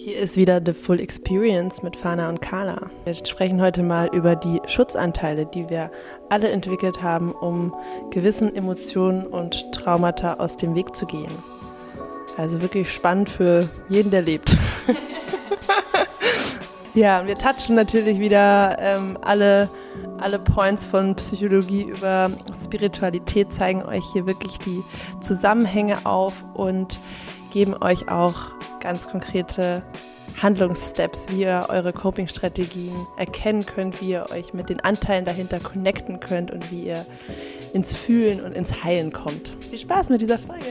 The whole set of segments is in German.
Hier ist wieder The Full Experience mit Fana und Carla. Wir sprechen heute mal über die Schutzanteile, die wir alle entwickelt haben, um gewissen Emotionen und Traumata aus dem Weg zu gehen. Also wirklich spannend für jeden, der lebt. ja, wir touchen natürlich wieder ähm, alle, alle Points von Psychologie über Spiritualität, zeigen euch hier wirklich die Zusammenhänge auf und geben euch auch ganz konkrete Handlungssteps, wie ihr eure Coping-Strategien erkennen könnt, wie ihr euch mit den Anteilen dahinter connecten könnt und wie ihr ins Fühlen und ins Heilen kommt. Viel Spaß mit dieser Folge!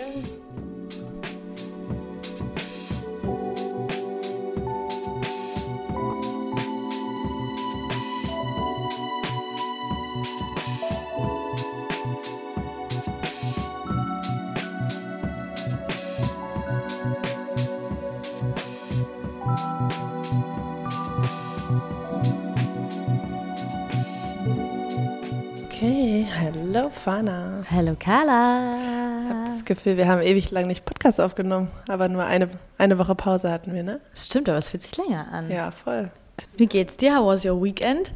Hallo Fana. Hallo Carla. Ich habe das Gefühl, wir haben ewig lang nicht Podcast aufgenommen, aber nur eine, eine Woche Pause hatten wir, ne? Stimmt, aber es fühlt sich länger an. Ja, voll. Wie geht's dir? How was your weekend?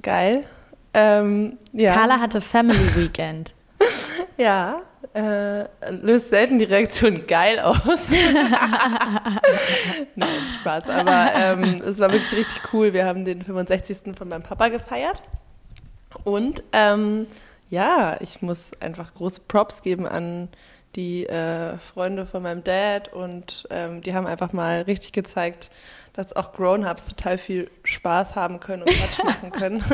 Geil. Ähm, ja. Carla hatte Family Weekend. ja, äh, löst selten die Reaktion geil aus. Nein, Spaß. Aber ähm, es war wirklich richtig cool. Wir haben den 65. von meinem Papa gefeiert. Und ähm, ja, ich muss einfach große Props geben an die äh, Freunde von meinem Dad und ähm, die haben einfach mal richtig gezeigt, dass auch Grown-Ups total viel Spaß haben können und Quatsch machen können.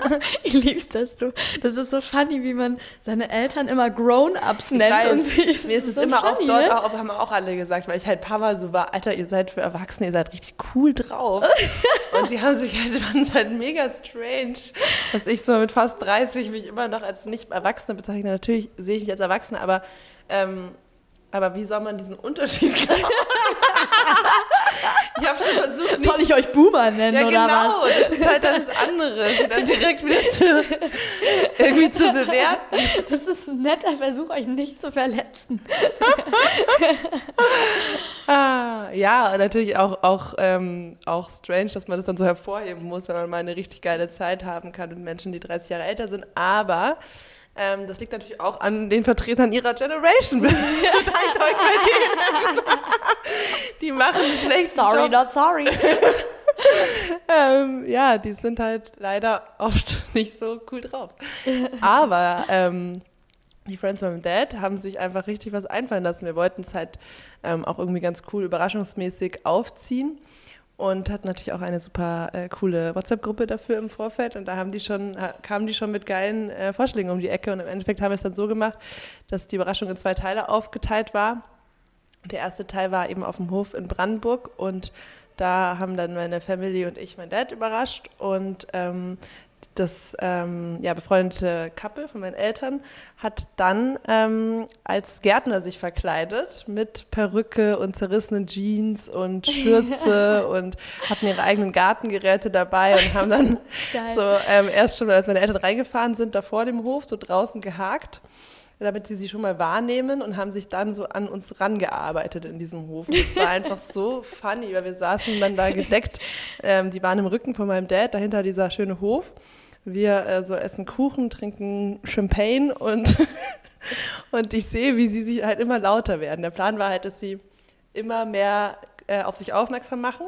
ich lieb's, dass du, das ist so funny, wie man seine Eltern immer Grown-Ups nennt. Weiß, und sie, mir ist es so immer funny, auch dort, ne? auch, haben auch alle gesagt, weil ich halt Papa so war, Alter, ihr seid für Erwachsene, ihr seid richtig cool drauf. und sie haben sich halt, es halt mega strange, dass ich so mit fast 30 mich immer noch als nicht Erwachsene bezeichne. Natürlich sehe ich mich als Erwachsene, aber ähm, aber wie soll man diesen Unterschied klar Ich habe schon versucht. Soll ich euch Boomer nennen ja, oder genau, was? das ist halt das andere, sie dann direkt wieder zu, irgendwie zu bewerten. Das ist ein netter Versuch, euch nicht zu verletzen. ah, ja, natürlich auch, auch, ähm, auch strange, dass man das dann so hervorheben muss, wenn man mal eine richtig geile Zeit haben kann mit Menschen, die 30 Jahre älter sind. Aber ähm, das liegt natürlich auch an den Vertretern ihrer Generation. Dankt euch bei denen. die machen schlecht. Sorry, Job. not sorry. ähm, ja, die sind halt leider oft nicht so cool drauf. Aber ähm, die Friends of My Dad haben sich einfach richtig was einfallen lassen. Wir wollten es halt ähm, auch irgendwie ganz cool überraschungsmäßig aufziehen und hatten natürlich auch eine super äh, coole WhatsApp-Gruppe dafür im Vorfeld. Und da haben die schon, kamen die schon mit geilen äh, Vorschlägen um die Ecke. Und im Endeffekt haben wir es dann so gemacht, dass die Überraschung in zwei Teile aufgeteilt war. Der erste Teil war eben auf dem Hof in Brandenburg. Und da haben dann meine Family und ich mein Dad überrascht. Und ähm, das ähm, ja, befreundete Couple von meinen Eltern hat dann ähm, als Gärtner sich verkleidet mit Perücke und zerrissenen Jeans und Schürze und hatten ihre eigenen Gartengeräte dabei und haben dann so ähm, erst schon, als meine Eltern reingefahren sind, da vor dem Hof so draußen gehakt damit sie sie schon mal wahrnehmen und haben sich dann so an uns rangearbeitet in diesem Hof. Und es war einfach so funny, weil wir saßen dann da gedeckt. Ähm, die waren im Rücken von meinem Dad, dahinter dieser schöne Hof. Wir äh, so essen Kuchen, trinken Champagne und, und ich sehe, wie sie sich halt immer lauter werden. Der Plan war halt, dass sie immer mehr äh, auf sich aufmerksam machen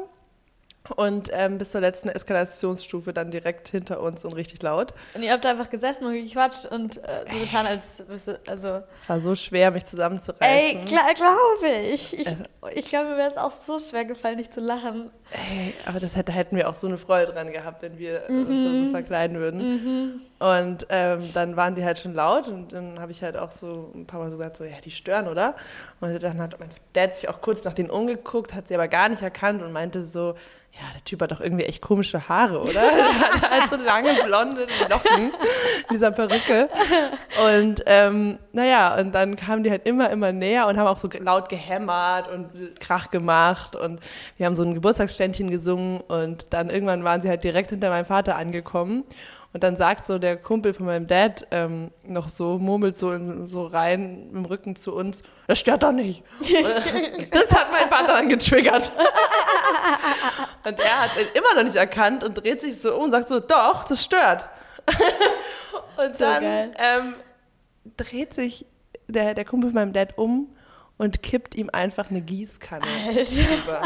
und ähm, bis zur letzten Eskalationsstufe dann direkt hinter uns und richtig laut. Und ihr habt da einfach gesessen und gequatscht und äh, so getan, als also. Es war so schwer, mich zusammenzureißen. Ey, klar, glaube ich. Ich, äh, ich glaube, mir wäre es auch so schwer gefallen, nicht zu lachen. Ey, aber das hätte, hätten wir auch so eine Freude dran gehabt, wenn wir mhm. uns so verkleiden würden. Mhm. Und ähm, dann waren die halt schon laut und dann habe ich halt auch so ein paar Mal so gesagt, so, ja, die stören, oder? Und dann hat mein Dad sich auch kurz nach denen umgeguckt, hat sie aber gar nicht erkannt und meinte so, ja, der Typ hat doch irgendwie echt komische Haare, oder? Der hat halt so lange blonde Locken in dieser Perücke. Und ähm, naja, und dann kamen die halt immer, immer näher und haben auch so laut gehämmert und Krach gemacht. Und wir haben so ein Geburtstagsständchen gesungen und dann irgendwann waren sie halt direkt hinter meinem Vater angekommen. Und dann sagt so der Kumpel von meinem Dad ähm, noch so, murmelt so, in, so rein im Rücken zu uns, das stört doch nicht. das hat mein Vater dann getriggert. und er hat ihn immer noch nicht erkannt und dreht sich so um und sagt so, doch, das stört. und So dann ähm, dreht sich der, der Kumpel von meinem Dad um und kippt ihm einfach eine Gießkanne über.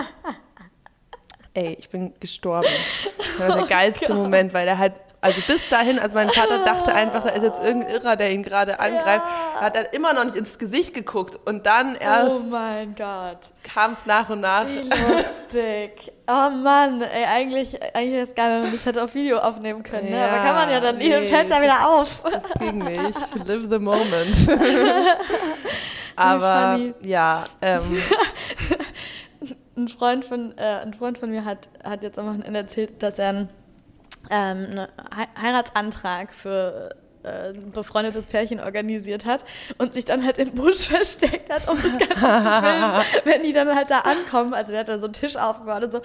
Ey, ich bin gestorben. Das war der geilste Moment, weil er halt, also bis dahin, als mein Vater dachte einfach, da ist jetzt irgendein Irrer, der ihn gerade angreift, hat er immer noch nicht ins Gesicht geguckt. Und dann erst Oh mein Gott. kam es nach und nach. Wie lustig. Oh Mann, ey, eigentlich, eigentlich ist es geil, wenn man das hätte auf Video aufnehmen können, ne? Aber Ja, kann man ja dann, nee. fällt ja wieder auf. Das ging nicht. Live the moment. Aber ja, ähm, Ein Freund von, äh, ein Freund von mir hat, hat jetzt am Wochenende erzählt, dass er einen, ähm, einen Hei- Heiratsantrag für äh, ein befreundetes Pärchen organisiert hat und sich dann halt im Busch versteckt hat, um das Ganze zu filmen, wenn die dann halt da ankommen. Also der hat da so einen Tisch aufgebaut und so.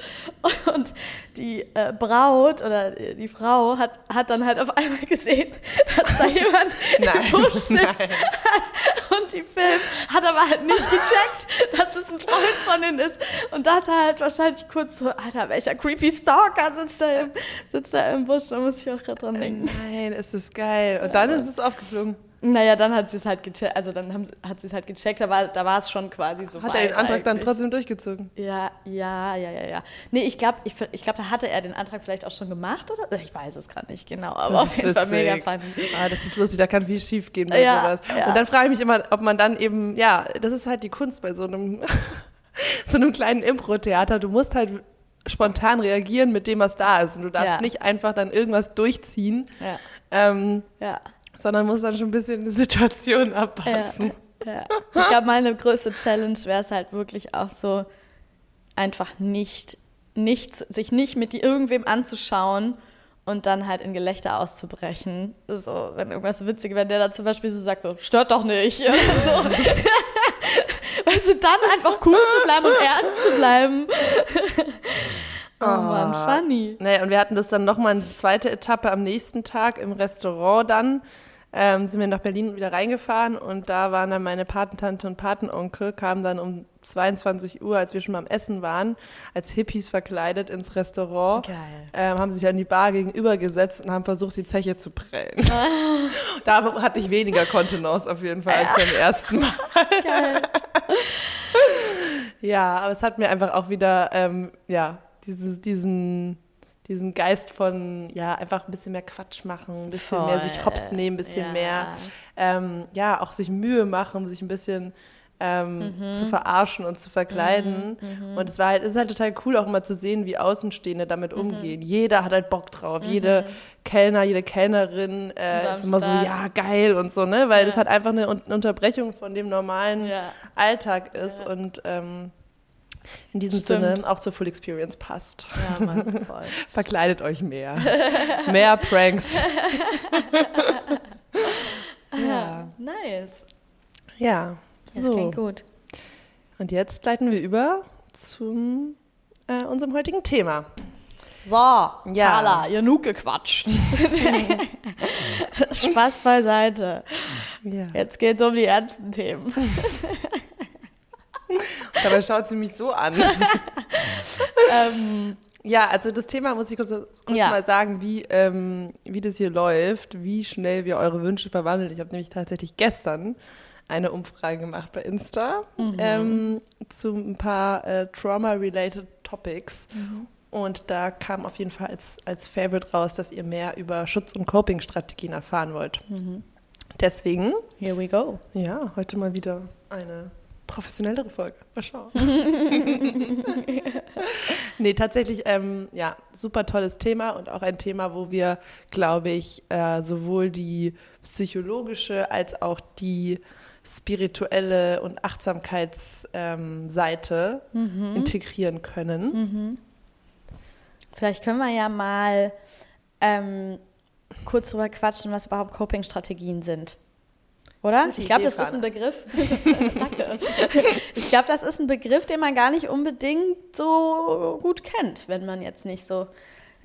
Und die äh, Braut oder die Frau hat, hat dann halt auf einmal gesehen, dass da jemand nein, im Busch sitzt nein. und die Film hat aber halt nicht gecheckt, dass es ein Freund von ihnen ist und dachte halt wahrscheinlich kurz so, Alter, welcher creepy Stalker sitzt da im, sitzt da im Busch, da muss ich auch gerade dran denken. Nein, es ist geil. Und dann ist es aufgeflogen. Naja, dann hat sie es halt gecheckt, also dann haben, hat sie es halt gecheckt, da war, da war es schon quasi so Hat er den Antrag dann eigentlich. trotzdem durchgezogen? Ja, ja, ja, ja, ja. Nee, ich glaube, ich, ich glaub, da hatte er den Antrag vielleicht auch schon gemacht, oder? Ich weiß es gerade nicht genau, aber auf jeden Fall mega funny. Ah, das ist lustig, da kann viel schief gehen bei Ja, sowas. ja. Und dann frage ich mich immer, ob man dann eben, ja, das ist halt die Kunst bei so einem, so einem kleinen Impro-Theater. Du musst halt spontan reagieren mit dem, was da ist. Und du darfst Ja. nicht einfach dann irgendwas durchziehen, Ja, ähm, ja. sondern musst dann schon ein bisschen die Situation abpassen. Ja. Ich glaube, meine größte Challenge wäre es halt wirklich auch so, einfach nicht, nicht, sich nicht mit irgendwem anzuschauen und dann halt in Gelächter auszubrechen. So, wenn irgendwas witzig, wenn der da zum Beispiel so sagt, so, stört doch nicht. So. weißt du, dann einfach cool zu bleiben und ernst zu bleiben. Oh Mann, Ah. funny. Naja, und wir hatten das dann nochmal eine zweite Etappe am nächsten Tag im Restaurant dann. Ähm, sind wir nach Berlin wieder reingefahren und da waren dann meine Patentante und Patenonkel, kamen dann um 22 Uhr, als wir schon mal am Essen waren, als Hippies verkleidet ins Restaurant. Geil. Ähm, haben sich an die Bar gegenüber gesetzt und haben versucht, die Zeche zu prellen. da hatte ich weniger Kontenance auf jeden Fall als beim ersten Mal. Geil. Ja, aber es hat mir einfach auch wieder, ähm, ja, dieses, diesen, diesen Geist von, ja, einfach ein bisschen mehr Quatsch machen, ein bisschen mehr sich hops nehmen, ein bisschen Ja. mehr, ähm, ja, auch sich Mühe machen, sich ein bisschen ähm, Mhm. zu verarschen und zu verkleiden. Und es war halt, es ist halt total cool, auch immer zu sehen, wie Außenstehende damit Mhm. umgehen. Jeder hat halt Bock drauf. Jede Kellner, jede Kellnerin äh, ist immer so, Start. ja, geil und so, ne? Weil Ja. das halt einfach eine Un- Unterbrechung von dem normalen Ja. Alltag ist Ja. und ähm, in diesem Stimmt. Sinne auch zur Full Experience passt. Ja, Mann, voll. Verkleidet euch mehr. mehr Pranks. ja. Nice. ja. Das so. klingt gut. Und jetzt leiten wir über zu äh, unserem heutigen Thema. So, Ja. Carla, genug gequatscht. Spaß beiseite. Ja. Jetzt geht's um die ernsten Themen. Dabei schaut sie mich so an. ähm, Ja, also das Thema muss ich kurz, kurz Ja. mal sagen, wie, ähm, wie das hier läuft, wie schnell wir eure Wünsche verwandeln. Ich habe nämlich tatsächlich gestern eine Umfrage gemacht bei Insta ähm, zu ein paar äh, Trauma-related Topics. Und da kam auf jeden Fall als, als Favorite raus, dass ihr mehr über Schutz- und Coping-Strategien erfahren wollt. Deswegen, here we go. ja, heute mal wieder eine professionellere Folge. Mal schauen. nee, tatsächlich, ähm, ja, super tolles Thema und auch ein Thema, wo wir, glaube ich, äh, sowohl die psychologische als auch die spirituelle und Achtsamkeitsseite ähm, Seite integrieren können. Vielleicht können wir ja mal ähm, kurz drüber quatschen, was überhaupt Coping-Strategien sind. Oder? Gute ich glaube, das ist ein Begriff. Danke. Ich glaube, das ist ein Begriff, den man gar nicht unbedingt so gut kennt, wenn man jetzt nicht so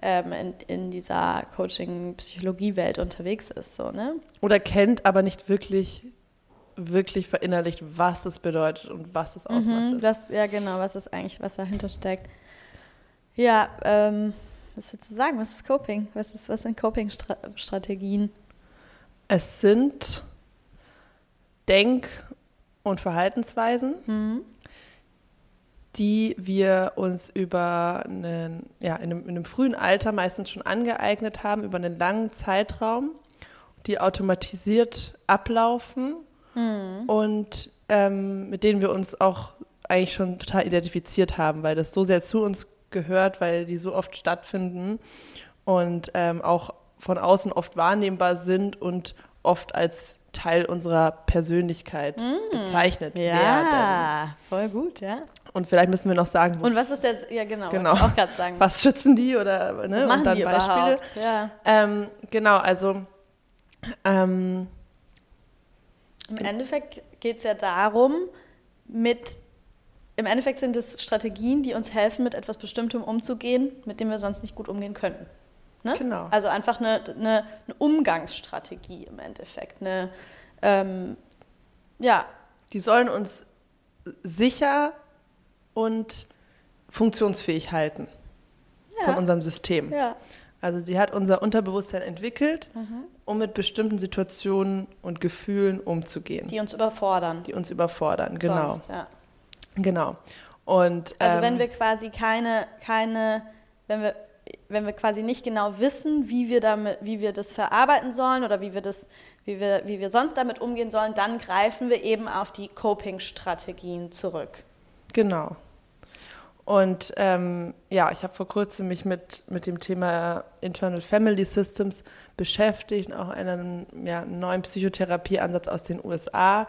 ähm, in, in dieser Coaching-Psychologie-Welt unterwegs ist. So, ne? Oder kennt, aber nicht wirklich, wirklich verinnerlicht, was das bedeutet und was das Ausmaß Mhm, ist. was, ja, genau, was ist eigentlich, was dahinter steckt. Ja, ähm, was würdest du sagen? Was ist Coping? Was, ist, was sind Coping-Strategien? Es sind Denk- und Verhaltensweisen, Mhm. die wir uns über einen, ja, in, einem, in einem frühen Alter meistens schon angeeignet haben, über einen langen Zeitraum, die automatisiert ablaufen Mhm. und ähm, mit denen wir uns auch eigentlich schon total identifiziert haben, weil das so sehr zu uns gehört, weil die so oft stattfinden und ähm, auch von außen oft wahrnehmbar sind und oft als Teil unserer Persönlichkeit bezeichnet werden. Ja, voll gut, ja. Und vielleicht müssen wir noch sagen, Und was ist das? Ja, genau, Genau. auch gerade sagen. was schützen die oder ne? was machen und dann die Beispiele. überhaupt? Ja. Ähm, genau, also ähm, Im Endeffekt geht es ja darum, mit, im Endeffekt sind es Strategien, die uns helfen, mit etwas Bestimmtem umzugehen, mit dem wir sonst nicht gut umgehen könnten. Ne? Genau. Also einfach eine, eine, eine Umgangsstrategie im Endeffekt. Eine, ähm, ja, die sollen uns sicher und funktionsfähig halten von ja, unserem System. ja. Also sie hat unser Unterbewusstsein entwickelt, Mhm. um mit bestimmten Situationen und Gefühlen umzugehen, die, die uns überfordern. uns überfordern. Genau, Sonst, ja. genau. Und Also ähm, wenn wir quasi keine, keine, wenn wir, wenn wir quasi nicht genau wissen, wie wir damit, wie wir das verarbeiten sollen oder wie wir das, wie wir, wie wir sonst damit umgehen sollen, dann greifen wir eben auf die Coping-Strategien zurück. Genau. Und ähm, ja, ich habe vor kurzem mich mit, mit dem Thema Internal Family Systems beschäftigt, auch einen ja, neuen Psychotherapieansatz aus den USA,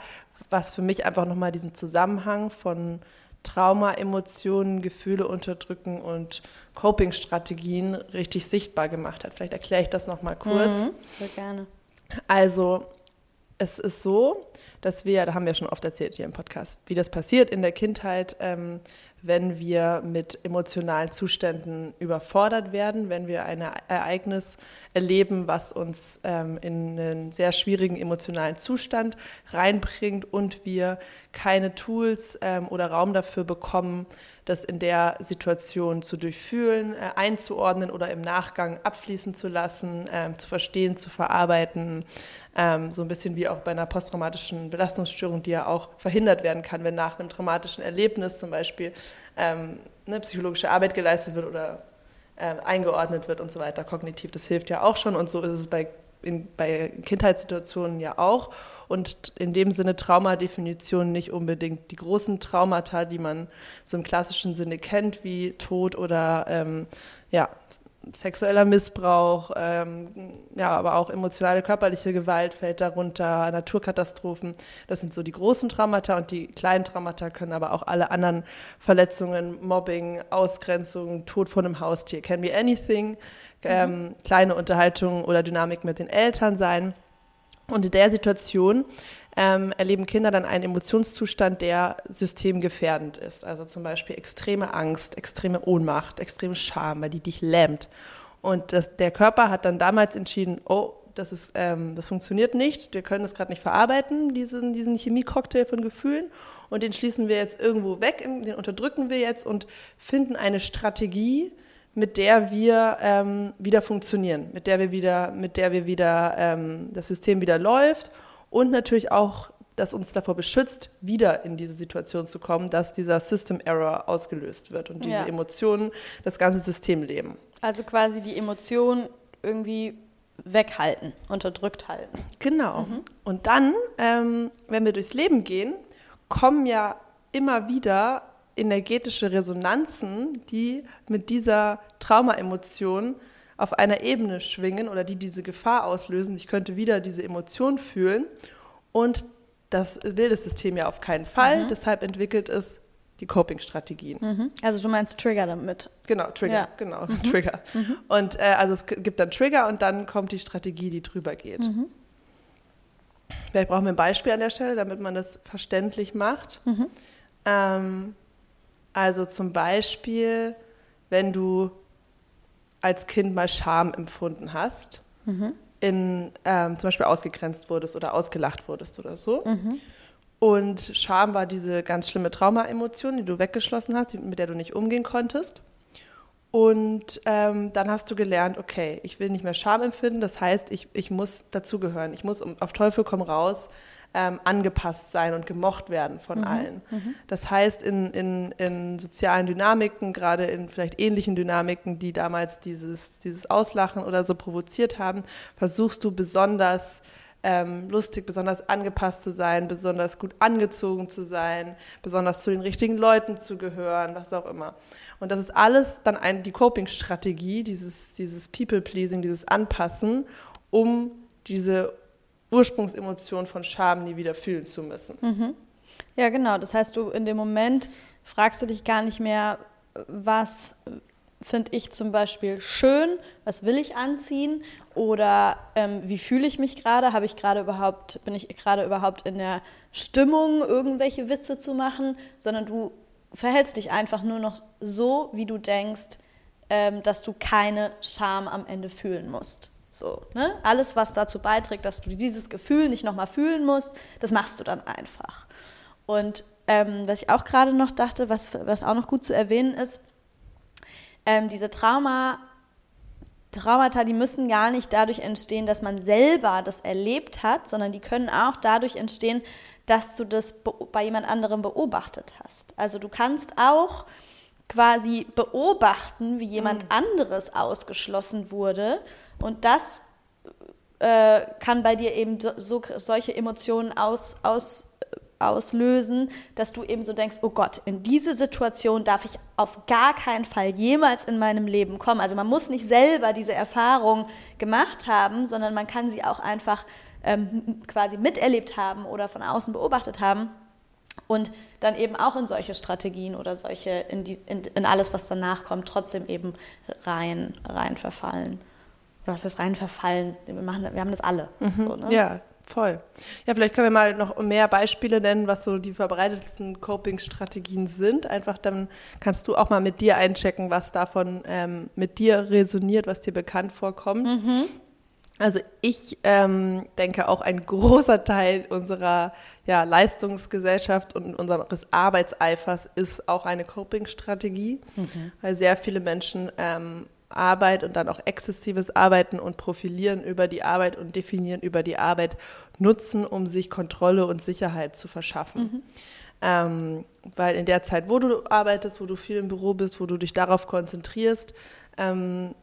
was für mich einfach nochmal diesen Zusammenhang von Trauma, Emotionen, Gefühle unterdrücken und Coping-Strategien richtig sichtbar gemacht hat. Vielleicht erkläre ich das nochmal kurz. Mhm. Sehr gerne. Also, es ist so, dass wir, da haben wir schon oft erzählt hier im Podcast, wie das passiert in der Kindheit, ähm, wenn wir mit emotionalen Zuständen überfordert werden, wenn wir ein Ereignis erleben, was uns ähm, in einen sehr schwierigen emotionalen Zustand reinbringt und wir keine Tools ähm, oder Raum dafür bekommen, das in der Situation zu durchfühlen, äh, einzuordnen oder im Nachgang abfließen zu lassen, ähm, zu verstehen, zu verarbeiten. Ähm, so ein bisschen wie auch bei einer posttraumatischen Belastungsstörung, die ja auch verhindert werden kann, wenn nach einem traumatischen Erlebnis zum Beispiel ähm, eine psychologische Arbeit geleistet wird oder ähm, eingeordnet wird und so weiter, kognitiv. Das hilft ja auch schon und so ist es bei, in, bei Kindheitssituationen ja auch. Und in dem Sinne Traumadefinition nicht unbedingt die großen Traumata, die man so im klassischen Sinne kennt, wie Tod oder ähm, ja, sexueller Missbrauch, ähm, ja, aber auch emotionale, körperliche Gewalt fällt darunter, Naturkatastrophen. Das sind so die großen Traumata und die kleinen Traumata können aber auch alle anderen Verletzungen, Mobbing, Ausgrenzung, Tod von einem Haustier, can be anything, ähm, kleine Unterhaltungen oder Dynamik mit den Eltern sein. Und in der Situation ähm, erleben Kinder dann einen Emotionszustand, der systemgefährdend ist. Also zum Beispiel extreme Angst, extreme Ohnmacht, extreme Scham, weil die dich lähmt. Und das, der Körper hat dann damals entschieden, oh, das, ist, ähm, das funktioniert nicht, wir können das gerade nicht verarbeiten, diesen, diesen Chemiecocktail von Gefühlen. Und den schließen wir jetzt irgendwo weg, den unterdrücken wir jetzt und finden eine Strategie, mit der wir ähm, wieder funktionieren, mit der wir wieder, mit der wir wieder ähm, das System wieder läuft und natürlich auch, dass uns davor beschützt, wieder in diese Situation zu kommen, dass dieser System Error ausgelöst wird und diese Ja. Emotionen das ganze System leben. Also quasi die Emotionen irgendwie weghalten, unterdrückt halten. Genau. Und dann, ähm, wenn wir durchs Leben gehen, kommen ja immer wieder energetische Resonanzen, die mit dieser Traumaemotion auf einer Ebene schwingen oder die diese Gefahr auslösen. Ich könnte wieder diese Emotion fühlen und das will das System ja auf keinen Fall. Deshalb entwickelt es die Coping-Strategien. Mhm. Also du meinst Trigger damit. Genau, Trigger, Ja. genau, Trigger. Und äh, also es gibt dann Trigger und dann kommt die Strategie, die drüber geht. Vielleicht brauchen wir ein Beispiel an der Stelle, damit man das verständlich macht. Ähm, also zum Beispiel, wenn du als Kind mal Scham empfunden hast, mhm. in ähm, zum Beispiel ausgegrenzt wurdest oder ausgelacht wurdest oder so. Mhm. Und Scham war diese ganz schlimme Trauma-Emotion, die du weggeschlossen hast, mit der du nicht umgehen konntest. Und ähm, dann hast du gelernt, okay, ich will nicht mehr Scham empfinden, das heißt, ich, ich muss dazugehören. Ich muss auf Teufel komm raus ähm, angepasst sein und gemocht werden von mhm. allen. Mhm. Das heißt, in, in, in sozialen Dynamiken, gerade in vielleicht ähnlichen Dynamiken, die damals dieses, dieses Auslachen oder so provoziert haben, versuchst du besonders ähm, lustig, besonders angepasst zu sein, besonders gut angezogen zu sein, besonders zu den richtigen Leuten zu gehören, was auch immer. Und das ist alles dann ein, die Coping-Strategie, dieses, dieses People-Pleasing, dieses Anpassen, um diese Ursprungsemotion von Scham nie wieder fühlen zu müssen. Mhm. Ja, genau. Das heißt, du in dem Moment fragst du dich gar nicht mehr, was finde ich zum Beispiel schön, was will ich anziehen oder ähm, wie fühle ich mich gerade, habe ich gerade überhaupt, bin ich gerade überhaupt in der Stimmung, irgendwelche Witze zu machen, sondern du verhältst dich einfach nur noch so, wie du denkst, ähm, dass du keine Scham am Ende fühlen musst. So, ne? Alles, was dazu beiträgt, dass du dieses Gefühl nicht nochmal fühlen musst, das machst du dann einfach. Und ähm, was ich auch gerade noch dachte, was, was auch noch gut zu erwähnen ist, ähm, diese Trauma, Traumata, die müssen gar nicht dadurch entstehen, dass man selber das erlebt hat, sondern die können auch dadurch entstehen, dass du das bei jemand anderem beobachtet hast. Also du kannst auch quasi beobachten, wie jemand mhm. anderes ausgeschlossen wurde und das äh, kann bei dir eben so, solche Emotionen aus, aus auslösen, dass du eben so denkst, oh Gott, in diese Situation darf ich auf gar keinen Fall jemals in meinem Leben kommen. Also man muss nicht selber diese Erfahrung gemacht haben, sondern man kann sie auch einfach ähm, quasi miterlebt haben oder von außen beobachtet haben und dann eben auch in solche Strategien oder solche, in, die, in, in alles, was danach kommt, trotzdem eben rein, rein verfallen. Oder was heißt rein verfallen? Wir, machen, wir haben das alle. Mhm. So, ne? Ja, Voll. Ja, vielleicht können wir mal noch mehr Beispiele nennen, was so die verbreitetsten Coping-Strategien sind. Einfach dann kannst du auch mal mit dir einchecken, was davon ähm, mit dir resoniert, was dir bekannt vorkommt. Mhm. Also ich ähm, denke auch ein großer Teil unserer ja, Leistungsgesellschaft und unseres Arbeitseifers ist auch eine Coping-Strategie, mhm. weil sehr viele Menschen ähm, Arbeit und dann auch exzessives Arbeiten und Profilieren über die Arbeit und Definieren über die Arbeit nutzen, um sich Kontrolle und Sicherheit zu verschaffen. Mhm. Ähm, weil in der Zeit, wo du arbeitest, wo du viel im Büro bist, wo du dich darauf konzentrierst, ähm,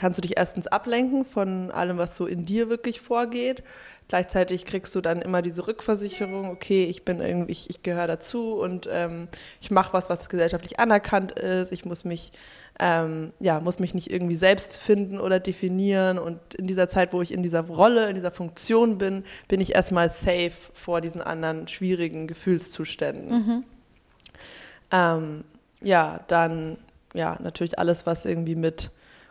kannst du dich erstens ablenken von allem, was so in dir wirklich vorgeht. Gleichzeitig kriegst du dann immer diese Rückversicherung, okay, ich bin irgendwie, ich, ich gehöre dazu und ähm, ich mache was, was gesellschaftlich anerkannt ist. Ich muss mich ähm, ja, muss mich nicht irgendwie selbst finden oder definieren. Und in dieser Zeit, wo ich in dieser Rolle, in dieser Funktion bin, bin ich erstmal safe vor diesen anderen schwierigen Gefühlszuständen. Mhm. Ähm, ja, dann ja, natürlich alles, was irgendwie mit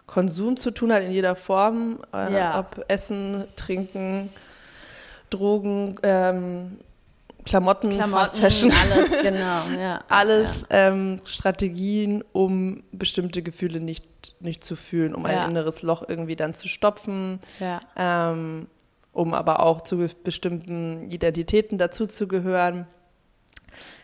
Konsum zu tun hat in jeder Form, äh, ja. ob Essen, Trinken, Drogen, ähm, Klamotten, Klamotten, Fast Fashion, alles, genau, ja. alles ja. Ähm, Strategien, um bestimmte Gefühle nicht, nicht zu fühlen, um ein inneres Loch irgendwie dann zu stopfen, ähm, um aber auch zu bestimmten Identitäten dazuzugehören.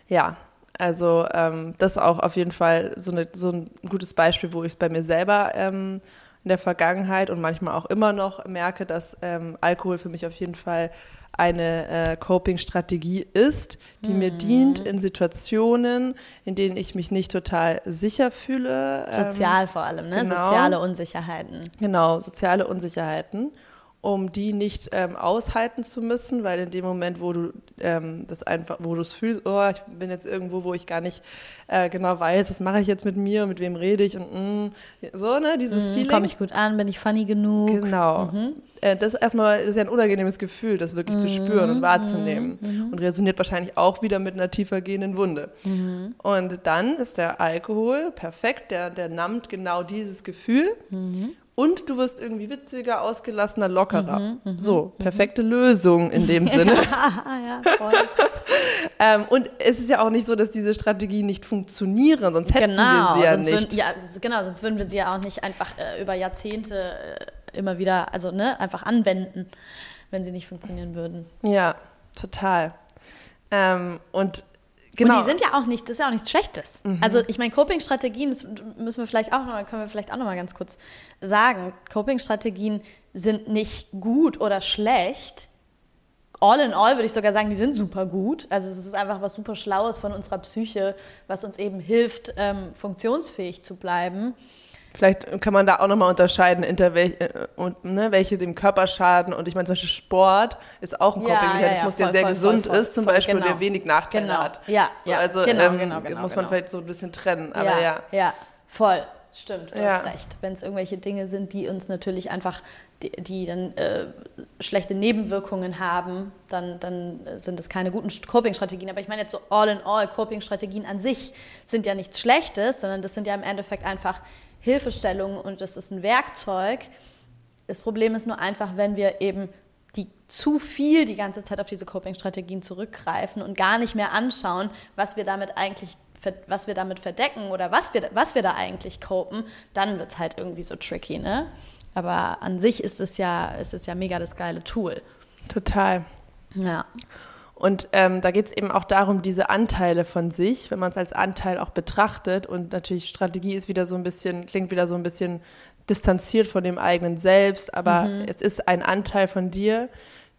Ja, also ähm, das ist auch auf jeden Fall so, eine, so ein gutes Beispiel, wo ich es bei mir selber ähm, in der Vergangenheit und manchmal auch immer noch merke, dass ähm, Alkohol für mich auf jeden Fall eine äh, Coping-Strategie ist, die mhm. mir dient in Situationen, in denen ich mich nicht total sicher fühle. Sozial ähm, vor allem, ne? Genau. Soziale Unsicherheiten. Genau, soziale Unsicherheiten um die nicht ähm, aushalten zu müssen, weil in dem Moment, wo du ähm, das einfach, wo du es fühlst, oh, ich bin jetzt irgendwo, wo ich gar nicht äh, genau weiß, was mache ich jetzt mit mir, mit wem rede ich und mm, so, ne, dieses mm, Feeling. Komme ich gut an, bin ich funny genug? Genau. Mhm. Äh, das ist erstmal, das ist ja ein unangenehmes Gefühl, das wirklich mhm. zu spüren und wahrzunehmen mhm. und resoniert wahrscheinlich auch wieder mit einer tiefer gehenden Wunde. Mhm. Und dann ist der Alkohol perfekt, der, der nammt genau dieses Gefühl mhm und du wirst irgendwie witziger, ausgelassener, lockerer. Mhm, mh, so, mhm. perfekte mh. Lösung in dem Sinne. ja, voll. ähm, und es ist ja auch nicht so, dass diese Strategien nicht funktionieren, sonst hätten genau, wir sie ja nicht. Würden, ja, genau, sonst würden wir sie ja auch nicht einfach äh, über Jahrzehnte äh, immer wieder, also ne, einfach anwenden, wenn sie nicht funktionieren würden. Ja, total. Ähm, und Genau. Und die sind ja auch nicht, das ist ja auch nichts Schlechtes. Mhm. Also ich meine, Coping-Strategien, das müssen wir vielleicht auch noch, können wir vielleicht auch noch mal ganz kurz sagen. Coping-Strategien sind nicht gut oder schlecht. All in all würde ich sogar sagen, die sind super gut. Also es ist einfach was super Schlaues von unserer Psyche, was uns eben hilft, ähm, funktionsfähig zu bleiben. Vielleicht kann man da auch nochmal unterscheiden, welch, äh, und, ne, welche dem Körper schaden. Und ich meine, zum Beispiel Sport ist auch ein Coping-Mechanismus, ja, ja, der sehr voll, gesund voll, ist, zum Beispiel, genau. der wenig Nachteile genau. hat. Ja, so, also genau, ähm, genau, genau, muss man genau. vielleicht so ein bisschen trennen. Aber ja, ja. voll. Stimmt, du ja. hast recht. Wenn es irgendwelche Dinge sind, die uns natürlich einfach, die, die dann äh, schlechte Nebenwirkungen haben, dann, dann sind es keine guten Coping-Strategien. Aber ich meine jetzt so all in all, Coping-Strategien an sich sind ja nichts Schlechtes, sondern das sind ja im Endeffekt einfach Hilfestellung und das ist ein Werkzeug. Das Problem ist nur einfach, wenn wir eben die zu viel die ganze Zeit auf diese Coping-Strategien zurückgreifen und gar nicht mehr anschauen, was wir damit eigentlich was wir damit verdecken oder was wir, was wir da eigentlich copen, dann wird es halt irgendwie so tricky, ne? Aber an sich ist es ja, ist es ja mega das geile Tool. Total. Ja. Und ähm, da geht es eben auch darum, diese Anteile von sich, wenn man es als Anteil auch betrachtet und natürlich Strategie ist wieder so ein bisschen, klingt wieder so ein bisschen distanziert von dem eigenen Selbst, aber mhm. es ist ein Anteil von dir,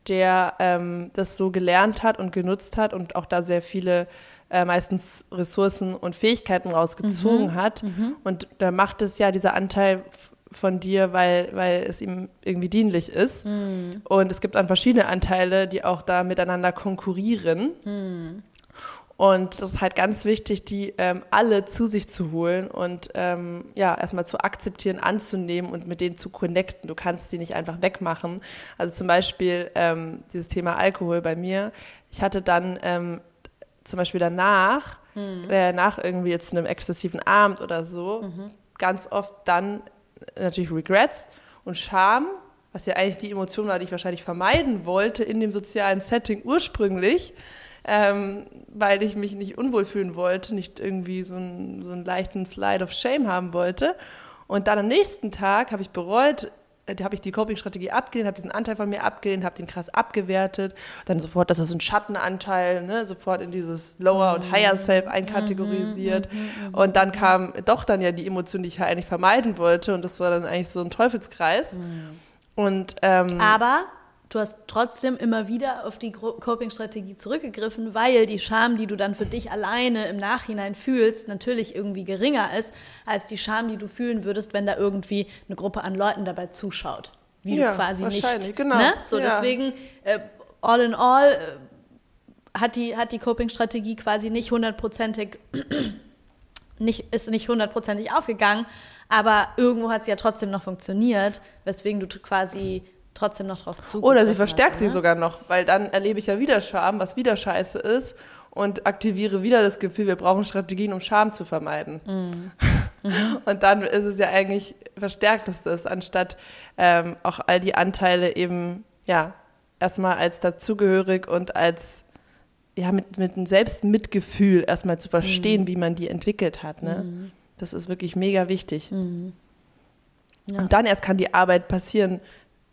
der ähm, das so gelernt hat und genutzt hat und auch da sehr viele äh, meistens Ressourcen und Fähigkeiten rausgezogen mhm. hat. Mhm. Und da macht es ja dieser Anteil von dir, weil, weil es ihm irgendwie dienlich ist. Mhm. Und es gibt dann verschiedene Anteile, die auch da miteinander konkurrieren. Mhm. Und das ist halt ganz wichtig, die ähm, alle zu sich zu holen und ähm, ja, erstmal zu akzeptieren, anzunehmen und mit denen zu connecten. Du kannst die nicht einfach wegmachen. Also zum Beispiel ähm, dieses Thema Alkohol bei mir. Ich hatte dann ähm, zum Beispiel danach, mhm. äh, nach irgendwie jetzt einem exzessiven Abend oder so, mhm. ganz oft dann natürlich Regrets und Scham, was ja eigentlich die Emotion war, die ich wahrscheinlich vermeiden wollte in dem sozialen Setting ursprünglich, ähm, weil ich mich nicht unwohl fühlen wollte, nicht irgendwie so, ein, so einen leichten Slide of Shame haben wollte. Und dann am nächsten Tag habe ich bereut, da habe ich die Coping-Strategie abgelehnt, habe diesen Anteil von mir abgelehnt, habe den krass abgewertet, dann sofort, das ist ein Schattenanteil, ne, sofort in dieses Lower und Higher Self einkategorisiert. Mhm, mhm, mhm, und dann kam doch dann ja die Emotion, die ich halt eigentlich vermeiden wollte. Und das war dann eigentlich so ein Teufelskreis. Und, ähm, Aber du hast trotzdem immer wieder auf die Coping-Strategie zurückgegriffen, weil die Scham, die du dann für dich alleine im Nachhinein fühlst, natürlich irgendwie geringer ist als die Scham, die du fühlen würdest, wenn da irgendwie eine Gruppe an Leuten dabei zuschaut. Wie ja, du quasi nicht. Genau. Ne? So, ja. deswegen, äh, all in all, äh, hat die, hat die Coping-Strategie quasi nicht hundertprozentig, nicht, ist nicht hundertprozentig aufgegangen, aber irgendwo hat sie ja trotzdem noch funktioniert, weswegen du quasi trotzdem noch drauf zu. Oder sie verstärkt hast, sie sogar noch, weil dann erlebe ich ja wieder Scham, was wieder scheiße ist und aktiviere wieder das Gefühl, wir brauchen Strategien, um Scham zu vermeiden. Mhm. Mhm. Und dann ist es ja eigentlich verstärkt es das, anstatt ähm, auch all die Anteile eben, ja, erstmal als dazugehörig und als, ja, mit, mit einem Selbstmitgefühl erstmal zu verstehen, mhm. wie man die entwickelt hat. Ne? Mhm. Das ist wirklich mega wichtig. Mhm. Ja. Und dann erst kann die Arbeit passieren,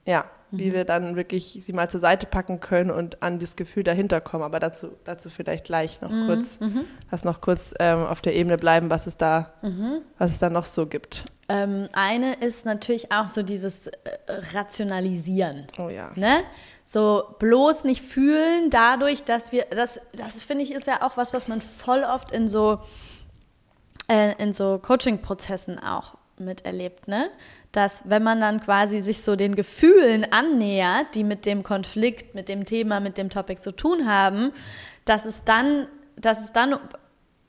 ja, mhm. wie wir dann wirklich sie mal zur Seite packen können und an das Gefühl dahinter kommen. Aber dazu, dazu vielleicht gleich noch mhm. kurz, mhm. lass noch kurz ähm, auf der Ebene bleiben, was es da, mhm. was es da noch so gibt. Ähm, eine ist natürlich auch so dieses äh, Rationalisieren. Oh ja. Ne? So bloß nicht fühlen, dadurch, dass wir, das, das finde ich ist ja auch was, was man voll oft in so, äh, in so Coaching-Prozessen auch miterlebt, ne? Dass wenn man dann quasi sich so den Gefühlen annähert, die mit dem Konflikt, mit dem Thema, mit dem Topic zu tun haben, dass es dann, dass es dann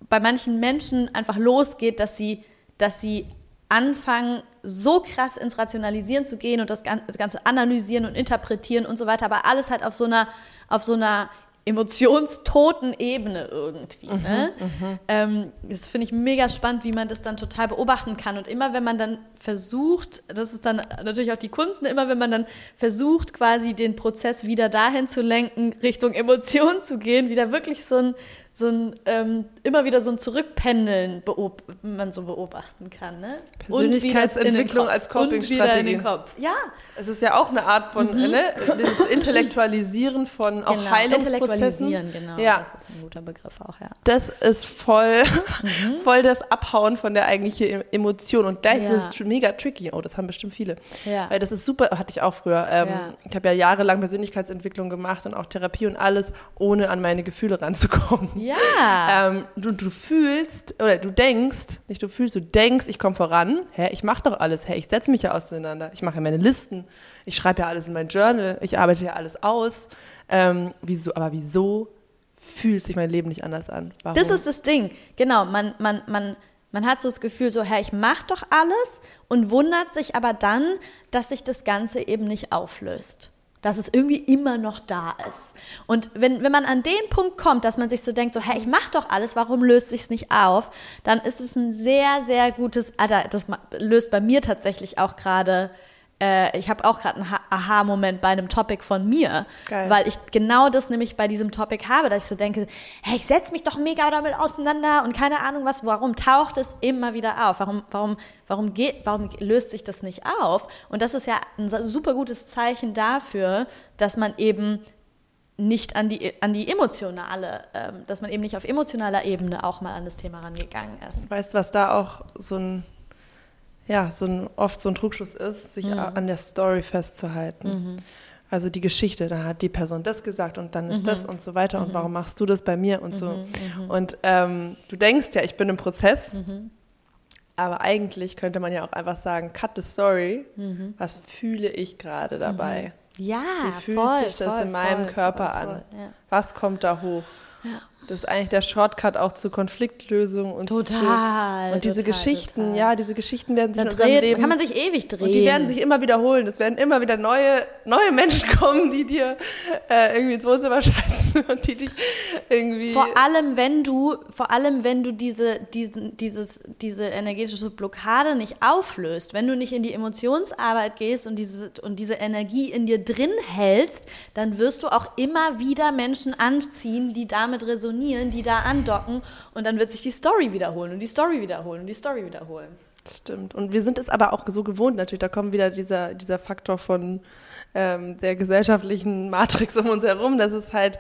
bei manchen Menschen einfach losgeht, dass sie, dass sie anfangen, so krass ins Rationalisieren zu gehen und das Ganze analysieren und interpretieren und so weiter, aber alles halt auf so einer, auf so einer emotionstoten Ebene irgendwie. Mhm, ne? Mhm. Ähm, das finde ich mega spannend, wie man das dann total beobachten kann. Und immer wenn man dann versucht, das ist dann natürlich auch die Kunst, ne? immer wenn man dann versucht, quasi den Prozess wieder dahin zu lenken, Richtung Emotion zu gehen, wieder wirklich so ein, so ein ähm, immer wieder so ein Zurückpendeln man so beobachten kann. Ne? Persönlichkeitsentwicklung als Coping-Strategie. Ja. Es ist ja auch eine Art von mhm. ne, dieses Intellektualisieren von auch genau. Heilungsprozessen. Genau, ja. das ist ein guter Begriff auch, ja. Das ist voll, mhm. voll das Abhauen von der eigentlichen Emotion und das ja. ist mega tricky. Oh, das haben bestimmt viele. Ja. Weil das ist super, hatte ich auch früher. Ähm, ja. Ich habe ja jahrelang Persönlichkeitsentwicklung gemacht und auch Therapie und alles, ohne an meine Gefühle ranzukommen. Ja. Ähm, du, du fühlst, oder du denkst, nicht du fühlst, du denkst, ich komme voran. Hä, ich mache doch alles. Hä, ich setze mich ja auseinander. Ich mache ja meine Listen. Ich schreibe ja alles in mein Journal. Ich arbeite ja alles aus. Ähm, wieso, aber wieso fühlt sich mein Leben nicht anders an? Warum? Das ist das Ding. Genau, man, man, man, man hat so das Gefühl, so, Herr, ich mache doch alles und wundert sich aber dann, dass sich das Ganze eben nicht auflöst dass es irgendwie immer noch da ist. Und wenn, wenn man an den Punkt kommt, dass man sich so denkt, so, hey, ich mache doch alles, warum löst sich es nicht auf, dann ist es ein sehr, sehr gutes, ah, das löst bei mir tatsächlich auch gerade äh, ich habe auch gerade einen Aha-Moment bei einem Topic von mir, Geil. weil ich genau das nämlich bei diesem Topic habe, dass ich so denke, hey, ich setze mich doch mega damit auseinander und keine Ahnung was, warum taucht es immer wieder auf? Warum, warum, warum, geht, warum löst sich das nicht auf? Und das ist ja ein super gutes Zeichen dafür, dass man eben nicht an die, an die emotionale, ähm, dass man eben nicht auf emotionaler Ebene auch mal an das Thema rangegangen ist. Weißt du, was da auch so ein ja, so ein, oft so ein Trugschluss ist, sich mhm. an der Story festzuhalten. Mhm. Also die Geschichte, da hat die Person das gesagt und dann ist mhm. das und so weiter und mhm. warum machst du das bei mir und so. Mhm. Mhm. Und ähm, du denkst ja, ich bin im Prozess, aber eigentlich könnte man ja auch einfach sagen, cut the story, was fühle ich gerade dabei? Ja, Wie fühlt voll, sich das voll, in meinem voll, Körper an? Ja. Was kommt da hoch? Ja. Das ist eigentlich der Shortcut auch zu Konfliktlösung und total. Zu, und diese total, Geschichten, total. ja, diese Geschichten werden sich da in unserem Leben. kann man sich ewig drehen. Und die werden sich immer wiederholen. Es werden immer wieder neue, neue Menschen kommen, die dir äh, irgendwie ins Wohnzimmer scheißen und die dich irgendwie. Vor allem, wenn du, vor allem, wenn du diese, diesen, dieses, diese energetische Blockade nicht auflöst, wenn du nicht in die Emotionsarbeit gehst und diese, und diese Energie in dir drin hältst, dann wirst du auch immer wieder Menschen anziehen, die damit resonieren resonieren, die da andocken und dann wird sich die Story wiederholen und die Story wiederholen und die Story wiederholen. Stimmt. Und wir sind es aber auch so gewohnt, natürlich, da kommt wieder dieser, dieser Faktor von ähm, der gesellschaftlichen Matrix um uns herum. Das ist halt,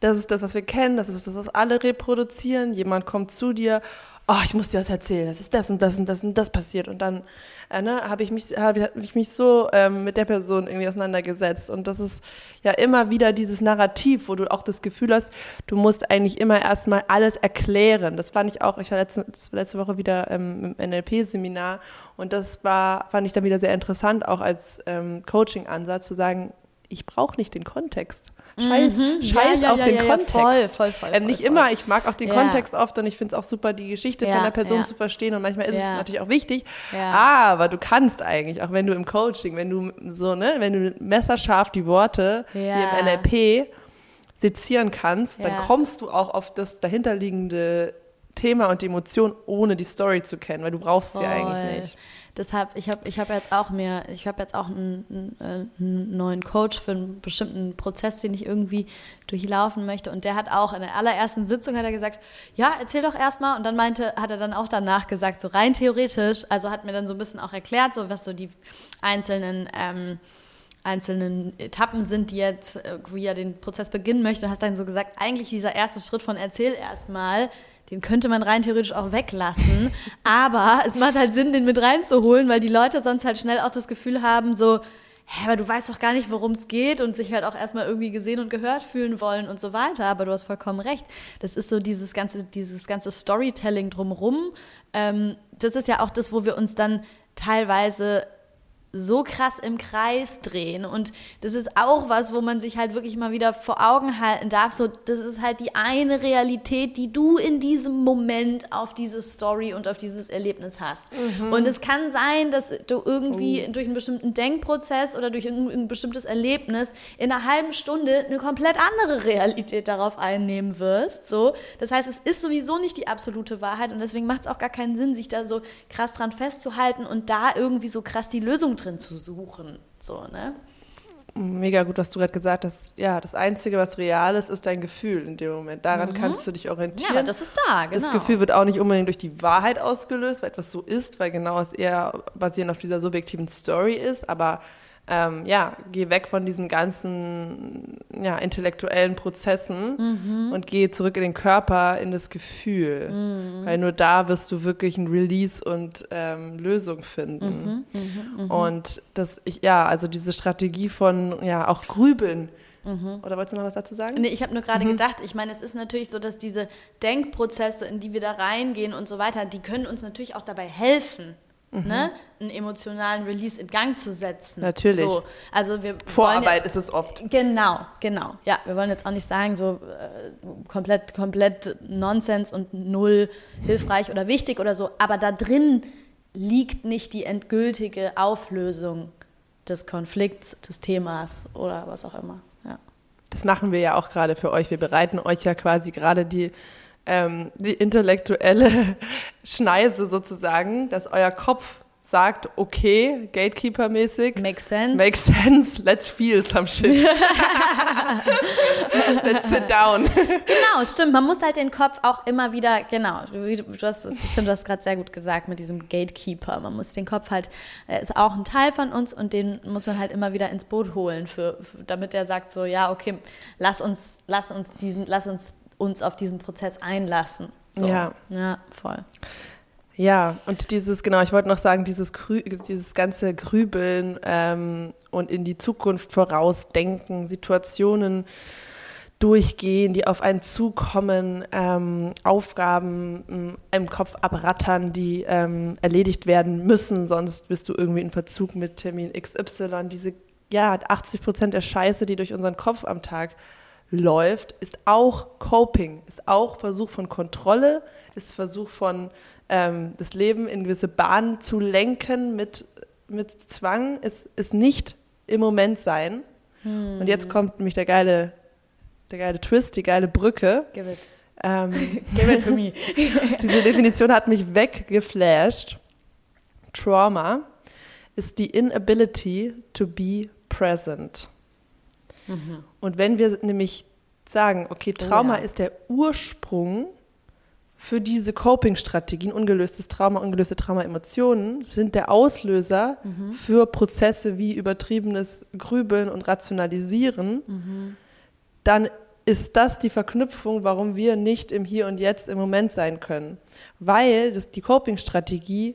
das ist das, was wir kennen, das ist das, was alle reproduzieren. Jemand kommt zu dir oh, ich muss dir was erzählen, es ist das und das und das und das passiert. Und dann äh, ne, habe ich, mich, hab ich mich so ähm, mit der Person irgendwie auseinandergesetzt. Und das ist ja immer wieder dieses Narrativ, wo du auch das Gefühl hast, du musst eigentlich immer erstmal alles erklären. Das fand ich auch, ich war letzte, letzte Woche wieder ähm, im NLP-Seminar und das war, fand ich dann wieder sehr interessant, auch als ähm, Coaching-Ansatz zu sagen, ich brauche nicht den Kontext. Scheiß, mhm. Scheiß ja, ja, auf ja, den Kontext. Voll, voll, voll, ähm, nicht immer, ich mag auch den Kontext oft und ich finde es auch super, die Geschichte von der Person zu verstehen und manchmal ist es natürlich auch wichtig. Aber du kannst eigentlich, auch wenn du im Coaching, wenn du so, ne, wenn du messerscharf die Worte wie im NLP sezieren kannst, dann kommst du auch auf das dahinterliegende Thema und die Emotion, ohne die Story zu kennen, weil du brauchst sie eigentlich nicht. Deshalb, ich habe ich hab jetzt auch mir, ich habe jetzt auch einen, einen, einen, neuen Coach für einen bestimmten Prozess, den ich irgendwie durchlaufen möchte. Und der hat auch in der allerersten Sitzung hat er gesagt, ja, erzähl doch erstmal. Und dann meinte, hat er dann auch danach gesagt, so rein theoretisch, also hat mir dann so ein bisschen auch erklärt, so was so die einzelnen ähm, einzelnen Etappen sind, die jetzt, äh, wie er den Prozess beginnen möchte, hat dann so gesagt, eigentlich dieser erste Schritt von erzähl erstmal, den könnte man rein theoretisch auch weglassen. aber es macht halt Sinn, den mit reinzuholen, weil die Leute sonst halt schnell auch das Gefühl haben, so, hä, aber du weißt doch gar nicht, worum es geht und sich halt auch erstmal irgendwie gesehen und gehört fühlen wollen und so weiter. Aber du hast vollkommen recht. Das ist so dieses ganze, dieses ganze Storytelling drumrum. Ähm, das ist ja auch das, wo wir uns dann teilweise so krass im Kreis drehen. Und das ist auch was, wo man sich halt wirklich mal wieder vor Augen halten darf. So, das ist halt die eine Realität, die du in diesem Moment auf diese Story und auf dieses Erlebnis hast. Mhm. Und es kann sein, dass du irgendwie oh. durch einen bestimmten Denkprozess oder durch ein, ein bestimmtes Erlebnis in einer halben Stunde eine komplett andere Realität darauf einnehmen wirst. So, das heißt, es ist sowieso nicht die absolute Wahrheit und deswegen macht es auch gar keinen Sinn, sich da so krass dran festzuhalten und da irgendwie so krass die Lösung drin zu suchen. So, ne? Mega gut, was du gerade gesagt hast. Ja, das Einzige, was real ist, ist dein Gefühl in dem Moment. Daran mhm. kannst du dich orientieren. Ja, das ist da, genau. Das Gefühl wird auch nicht unbedingt durch die Wahrheit ausgelöst, weil etwas so ist, weil genau es eher basierend auf dieser subjektiven Story ist. Aber ähm, ja, geh weg von diesen ganzen ja, intellektuellen Prozessen mhm. und geh zurück in den Körper, in das Gefühl. Mhm. Weil nur da wirst du wirklich ein Release und ähm, Lösung finden. Mhm. mhm. mhm. Und das, ich, ja, also diese Strategie von ja auch Grübeln. Mhm. Oder wolltest du noch was dazu sagen? Nee, ich habe nur gerade gedacht, ich meine, es ist natürlich so, dass diese Denkprozesse, in die wir da reingehen und so weiter, die können uns natürlich auch dabei helfen mhm. ne, einen emotionalen Release in Gang zu setzen. Natürlich. So, also wir Vorarbeit ja, ist es oft. Genau, genau. Ja, wir wollen jetzt auch nicht sagen, so äh, komplett, komplett Nonsens und null hilfreich oder wichtig oder so, aber da drin liegt nicht die endgültige Auflösung des Konflikts, des Themas oder was auch immer. Ja. Das machen wir ja auch gerade für euch. Wir bereiten euch ja quasi gerade die ähm, die intellektuelle Schneise sozusagen, dass euer Kopf sagt, okay, Gatekeeper-mäßig. Makes sense. Makes sense, let's feel some shit. let's sit down. Genau, stimmt. Man muss halt den Kopf auch immer wieder, genau, du, hast, ich finde, du hast gerade sehr gut gesagt mit diesem Gatekeeper. Man muss den Kopf halt, er ist auch ein Teil von uns und den muss man halt immer wieder ins Boot holen, für, für damit er sagt so, ja, okay, lass uns, lass uns diesen, lass uns uns auf diesen Prozess einlassen. So. Ja. Ja, voll. Ja, und dieses, genau, ich wollte noch sagen, dieses, Grü dieses ganze Grübeln ähm, und in die Zukunft vorausdenken, Situationen durchgehen, die auf einen zukommen, ähm, Aufgaben im Kopf abrattern, die ähm, erledigt werden müssen, sonst bist du irgendwie in Verzug mit Termin XY. Diese, ja, 80 Prozent der Scheiße, die durch unseren Kopf am Tag läuft, ist auch Coping, ist auch Versuch von Kontrolle, ist Versuch von ähm, das Leben in gewisse Bahnen zu lenken mit, mit Zwang, ist, ist nicht im Moment sein. Hm. Und jetzt kommt nämlich der geile, der geile Twist, die geile Brücke. Give it. Ähm, Give it to me. diese Definition hat mich weggeflasht. Trauma ist die inability to be present. Mhm. Und wenn wir nämlich sagen, okay, oh Trauma ja. ist der Ursprung für diese Coping-Strategien, ungelöstes Trauma, ungelöste Trauma-Emotionen, sind der Auslöser mhm. für Prozesse wie übertriebenes Grübeln und Rationalisieren, mhm. dann ist das die Verknüpfung, warum wir nicht im Hier und Jetzt im Moment sein können. Weil das, die Coping-Strategie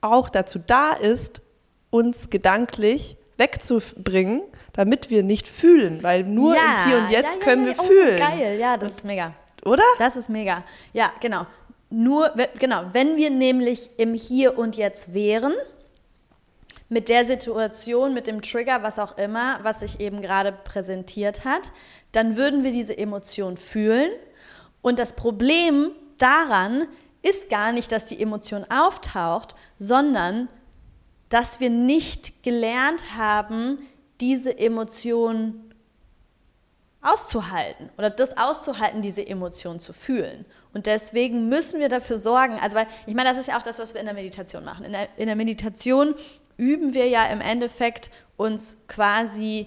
auch dazu da ist, uns gedanklich wegzubringen, damit wir nicht fühlen, weil nur ja, im Hier und Jetzt ja, können wir oh, fühlen. Geil, ja, das ist mega. Oder? Das ist mega. Ja, genau. Nur, genau, wenn wir nämlich im Hier und Jetzt wären, mit der Situation, mit dem Trigger, was auch immer, was sich eben gerade präsentiert hat, dann würden wir diese Emotion fühlen. Und das Problem daran ist gar nicht, dass die Emotion auftaucht, sondern dass wir nicht gelernt haben, diese Emotion auszuhalten oder das auszuhalten, diese Emotion zu fühlen. Und deswegen müssen wir dafür sorgen, also weil ich meine, das ist ja auch das, was wir in der Meditation machen. In der, in der Meditation üben wir ja im Endeffekt uns quasi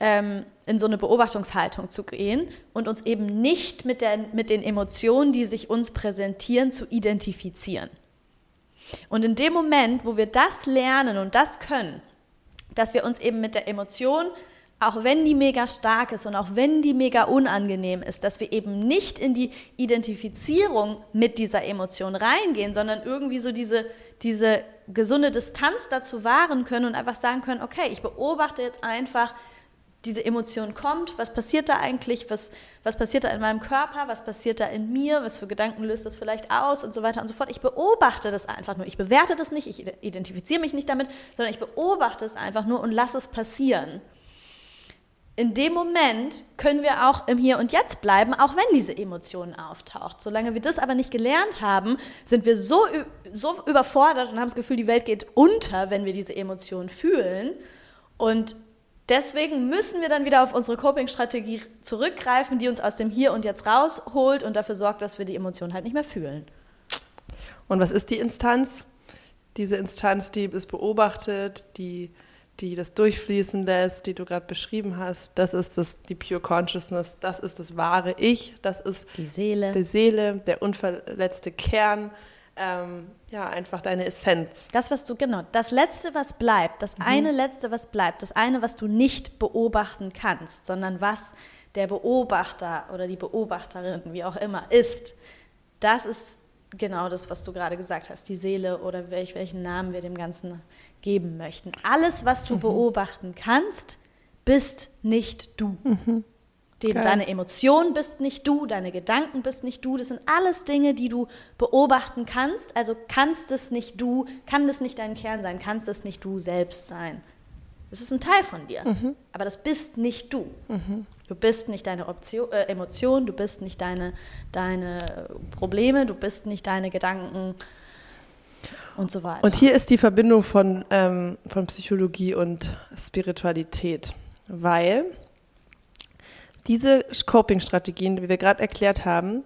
ähm, in so eine Beobachtungshaltung zu gehen und uns eben nicht mit, der, mit den Emotionen, die sich uns präsentieren, zu identifizieren. Und in dem Moment, wo wir das lernen und das können, dass wir uns eben mit der Emotion, auch wenn die mega stark ist und auch wenn die mega unangenehm ist, dass wir eben nicht in die Identifizierung mit dieser Emotion reingehen, sondern irgendwie so diese, diese gesunde Distanz dazu wahren können und einfach sagen können, okay, ich beobachte jetzt einfach diese Emotion kommt, was passiert da eigentlich, was, was passiert da in meinem Körper, was passiert da in mir, was für Gedanken löst das vielleicht aus und so weiter und so fort. Ich beobachte das einfach nur. Ich bewerte das nicht, ich identifiziere mich nicht damit, sondern ich beobachte es einfach nur und lasse es passieren. In dem Moment können wir auch im Hier und Jetzt bleiben, auch wenn diese Emotion auftaucht. Solange wir das aber nicht gelernt haben, sind wir so, so überfordert und haben das Gefühl, die Welt geht unter, wenn wir diese Emotion fühlen. Und Deswegen müssen wir dann wieder auf unsere Coping-Strategie zurückgreifen, die uns aus dem Hier und Jetzt rausholt und dafür sorgt, dass wir die Emotionen halt nicht mehr fühlen. Und was ist die Instanz? Diese Instanz, die es beobachtet, die, die das durchfließen lässt, die du gerade beschrieben hast, das ist das, die Pure Consciousness, das ist das wahre Ich, das ist die Seele, die Seele der unverletzte Kern ähm, ja, einfach deine Essenz. Das, was du, genau, das Letzte, was bleibt, das mhm. eine Letzte, was bleibt, das eine, was du nicht beobachten kannst, sondern was der Beobachter oder die Beobachterin, wie auch immer, ist, das ist genau das, was du gerade gesagt hast, die Seele oder welch, welchen Namen wir dem Ganzen geben möchten. Alles, was du mhm. beobachten kannst, bist nicht du. Mhm. Den, deine Emotionen bist nicht du, deine Gedanken bist nicht du. Das sind alles Dinge, die du beobachten kannst. Also kannst es nicht du, kann es nicht dein Kern sein, kannst es nicht du selbst sein. Es ist ein Teil von dir, mhm. aber das bist nicht du. Mhm. Du bist nicht deine Option, äh, Emotion, du bist nicht deine, deine Probleme, du bist nicht deine Gedanken und so weiter. Und hier ist die Verbindung von, ähm, von Psychologie und Spiritualität, weil diese Coping-Strategien, wie wir gerade erklärt haben,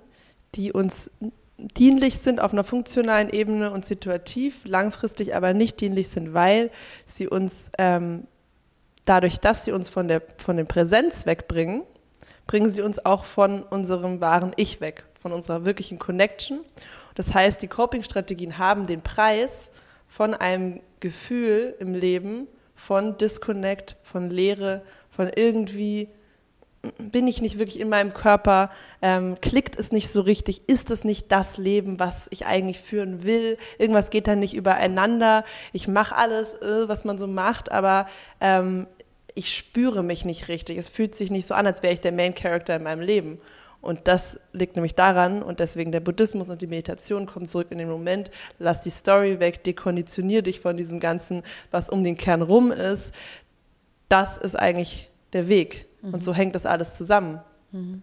die uns dienlich sind auf einer funktionalen Ebene und situativ, langfristig aber nicht dienlich sind, weil sie uns ähm, dadurch, dass sie uns von der, von der Präsenz wegbringen, bringen sie uns auch von unserem wahren Ich weg, von unserer wirklichen Connection. Das heißt, die Coping-Strategien haben den Preis von einem Gefühl im Leben von Disconnect, von Leere, von irgendwie bin ich nicht wirklich in meinem Körper, ähm, klickt es nicht so richtig, ist es nicht das Leben, was ich eigentlich führen will, irgendwas geht dann nicht übereinander, ich mache alles, äh, was man so macht, aber ähm, ich spüre mich nicht richtig, es fühlt sich nicht so an, als wäre ich der Main Character in meinem Leben. Und das liegt nämlich daran, und deswegen der Buddhismus und die Meditation kommen zurück in den Moment, lass die Story weg, dekonditionier dich von diesem Ganzen, was um den Kern rum ist. Das ist eigentlich der Weg Mhm. Und so hängt das alles zusammen. Mhm.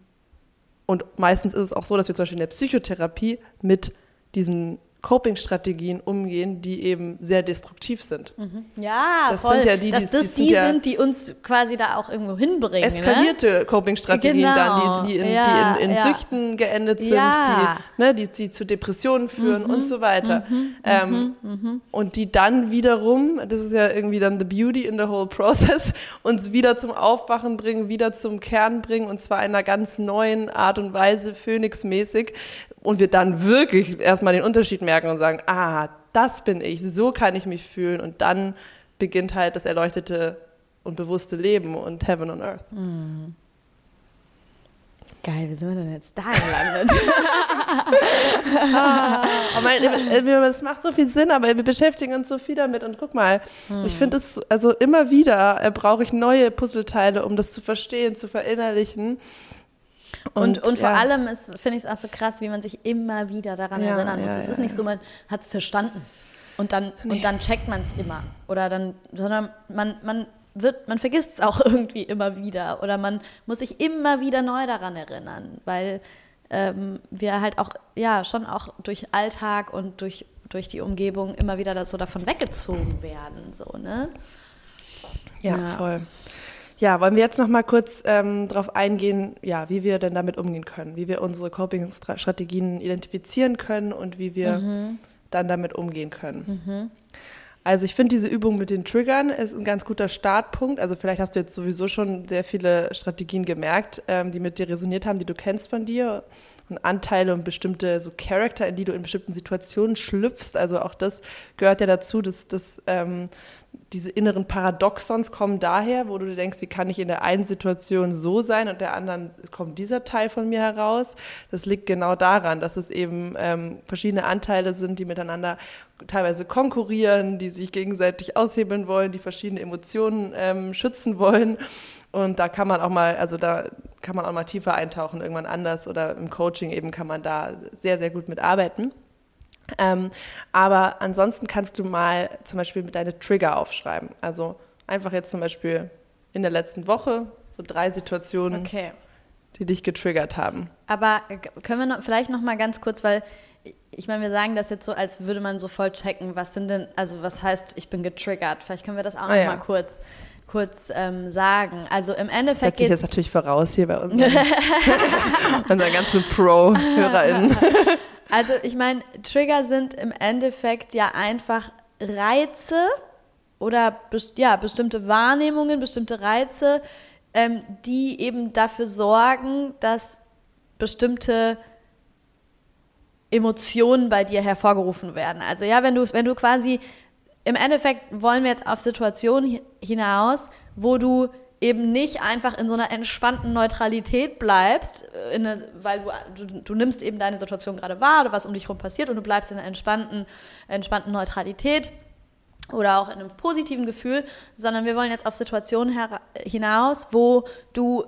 Und meistens ist es auch so, dass wir zum Beispiel in der Psychotherapie mit diesen Coping-Strategien umgehen, die eben sehr destruktiv sind. Mhm. Ja, das voll. sind ja die, dass die, das die, die ja sind, die uns quasi da auch irgendwo hinbringen. Ne? Eskalierte ne? Coping-Strategien genau. dann, die, die in, ja, in, in ja. Süchten geendet sind, die, ne, die, die zu Depressionen führen mhm. und so weiter. Mhm. Ähm, mhm. Mhm. und die dann wiederum, das ist ja irgendwie dann the beauty in the whole process, uns wieder zum Aufwachen bringen, wieder zum Kern bringen und zwar in einer ganz neuen Art und Weise, Phönix-mäßig, und wir dann wirklich erstmal den Unterschied merken und sagen, ah, das bin ich, so kann ich mich fühlen und dann beginnt halt das erleuchtete und bewusste Leben und Heaven on Earth. Mhm. Geil, wie sind wir denn jetzt da gelandet? ah, aber es macht so viel Sinn, aber wir beschäftigen uns so viel damit. Und guck mal, hm. ich finde es, also immer wieder äh, brauche ich neue Puzzleteile, um das zu verstehen, zu verinnerlichen. Und, und, und vor ja. allem finde ich es auch so krass, wie man sich immer wieder daran ja, erinnern muss. Ja, es ist nicht so, man hat es verstanden und dann, nee. und dann checkt man es immer. Oder dann, sondern man, man wird, man vergisst es auch irgendwie immer wieder. Oder man muss sich immer wieder neu daran erinnern, weil ähm, wir halt auch, ja, schon auch durch Alltag und durch, durch die Umgebung immer wieder so davon weggezogen werden. So, ne? ja. voll. Ja, wollen wir jetzt noch mal kurz ähm, darauf eingehen, ja, wie wir denn damit umgehen können, wie wir unsere Coping-Strategien identifizieren können und wie wir mhm. dann damit umgehen können. Mhm. Also ich finde diese Übung mit den Triggern ist ein ganz guter Startpunkt. Also vielleicht hast du jetzt sowieso schon sehr viele Strategien gemerkt, ähm, die mit dir resoniert haben, die du kennst von dir und Anteile und bestimmte so Charakter, in die du in bestimmten Situationen schlüpfst. Also auch das gehört ja dazu, dass, dass ähm, diese inneren Paradoxons kommen daher, wo du dir denkst, wie kann ich in der einen Situation so sein und der anderen kommt dieser Teil von mir heraus. Das liegt genau daran, dass es eben ähm, verschiedene Anteile sind, die miteinander teilweise konkurrieren, die sich gegenseitig aushebeln wollen, die verschiedene Emotionen ähm, schützen wollen und da kann man auch mal, also da kann man auch mal tiefer eintauchen, irgendwann anders oder im Coaching eben kann man da sehr, sehr gut mitarbeiten. Ähm, aber ansonsten kannst du mal zum Beispiel deine Trigger aufschreiben. Also einfach jetzt zum Beispiel in der letzten Woche so drei Situationen, Okay. die dich getriggert haben. Aber äh, können wir noch, vielleicht noch mal ganz kurz, weil ich meine, wir sagen das jetzt so, als würde man so voll checken, was sind denn, also was heißt, ich bin getriggert. Vielleicht können wir das auch Ah, noch ja. mal kurz, kurz ähm, sagen. Also im Das Endeffekt setze ich jetzt natürlich voraus hier bei unseren, unseren ganzen Pro-HörerInnen. Also ich meine, Trigger sind im Endeffekt ja einfach Reize oder bes ja, bestimmte Wahrnehmungen, bestimmte Reize, ähm, die eben dafür sorgen, dass bestimmte Emotionen bei dir hervorgerufen werden. Also ja, wenn du, wenn du quasi, im Endeffekt wollen wir jetzt auf Situationen hi- hinaus, wo du eben nicht einfach in so einer entspannten Neutralität bleibst, äh, in eine, weil du, du, du nimmst eben deine Situation gerade wahr oder was um dich herum passiert und du bleibst in einer entspannten, entspannten Neutralität oder auch in einem positiven Gefühl, sondern wir wollen jetzt auf Situationen hinaus, wo du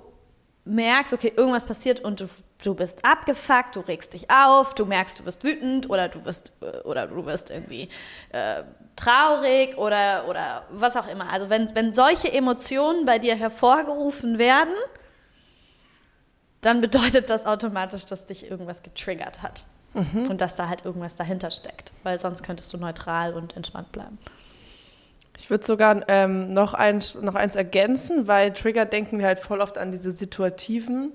merkst, okay, irgendwas passiert und du, du bist abgefuckt, du regst dich auf, du merkst, du wirst wütend oder du wirst äh, oder du wirst irgendwie äh, traurig oder oder was auch immer. Also wenn, wenn solche Emotionen bei dir hervorgerufen werden, dann bedeutet das automatisch, dass dich irgendwas getriggert hat. Und dass da halt irgendwas dahinter steckt. Weil sonst könntest du neutral und entspannt bleiben. Ich würde sogar ähm, noch, eins, noch eins ergänzen, weil Trigger denken wir halt voll oft an diese situativen,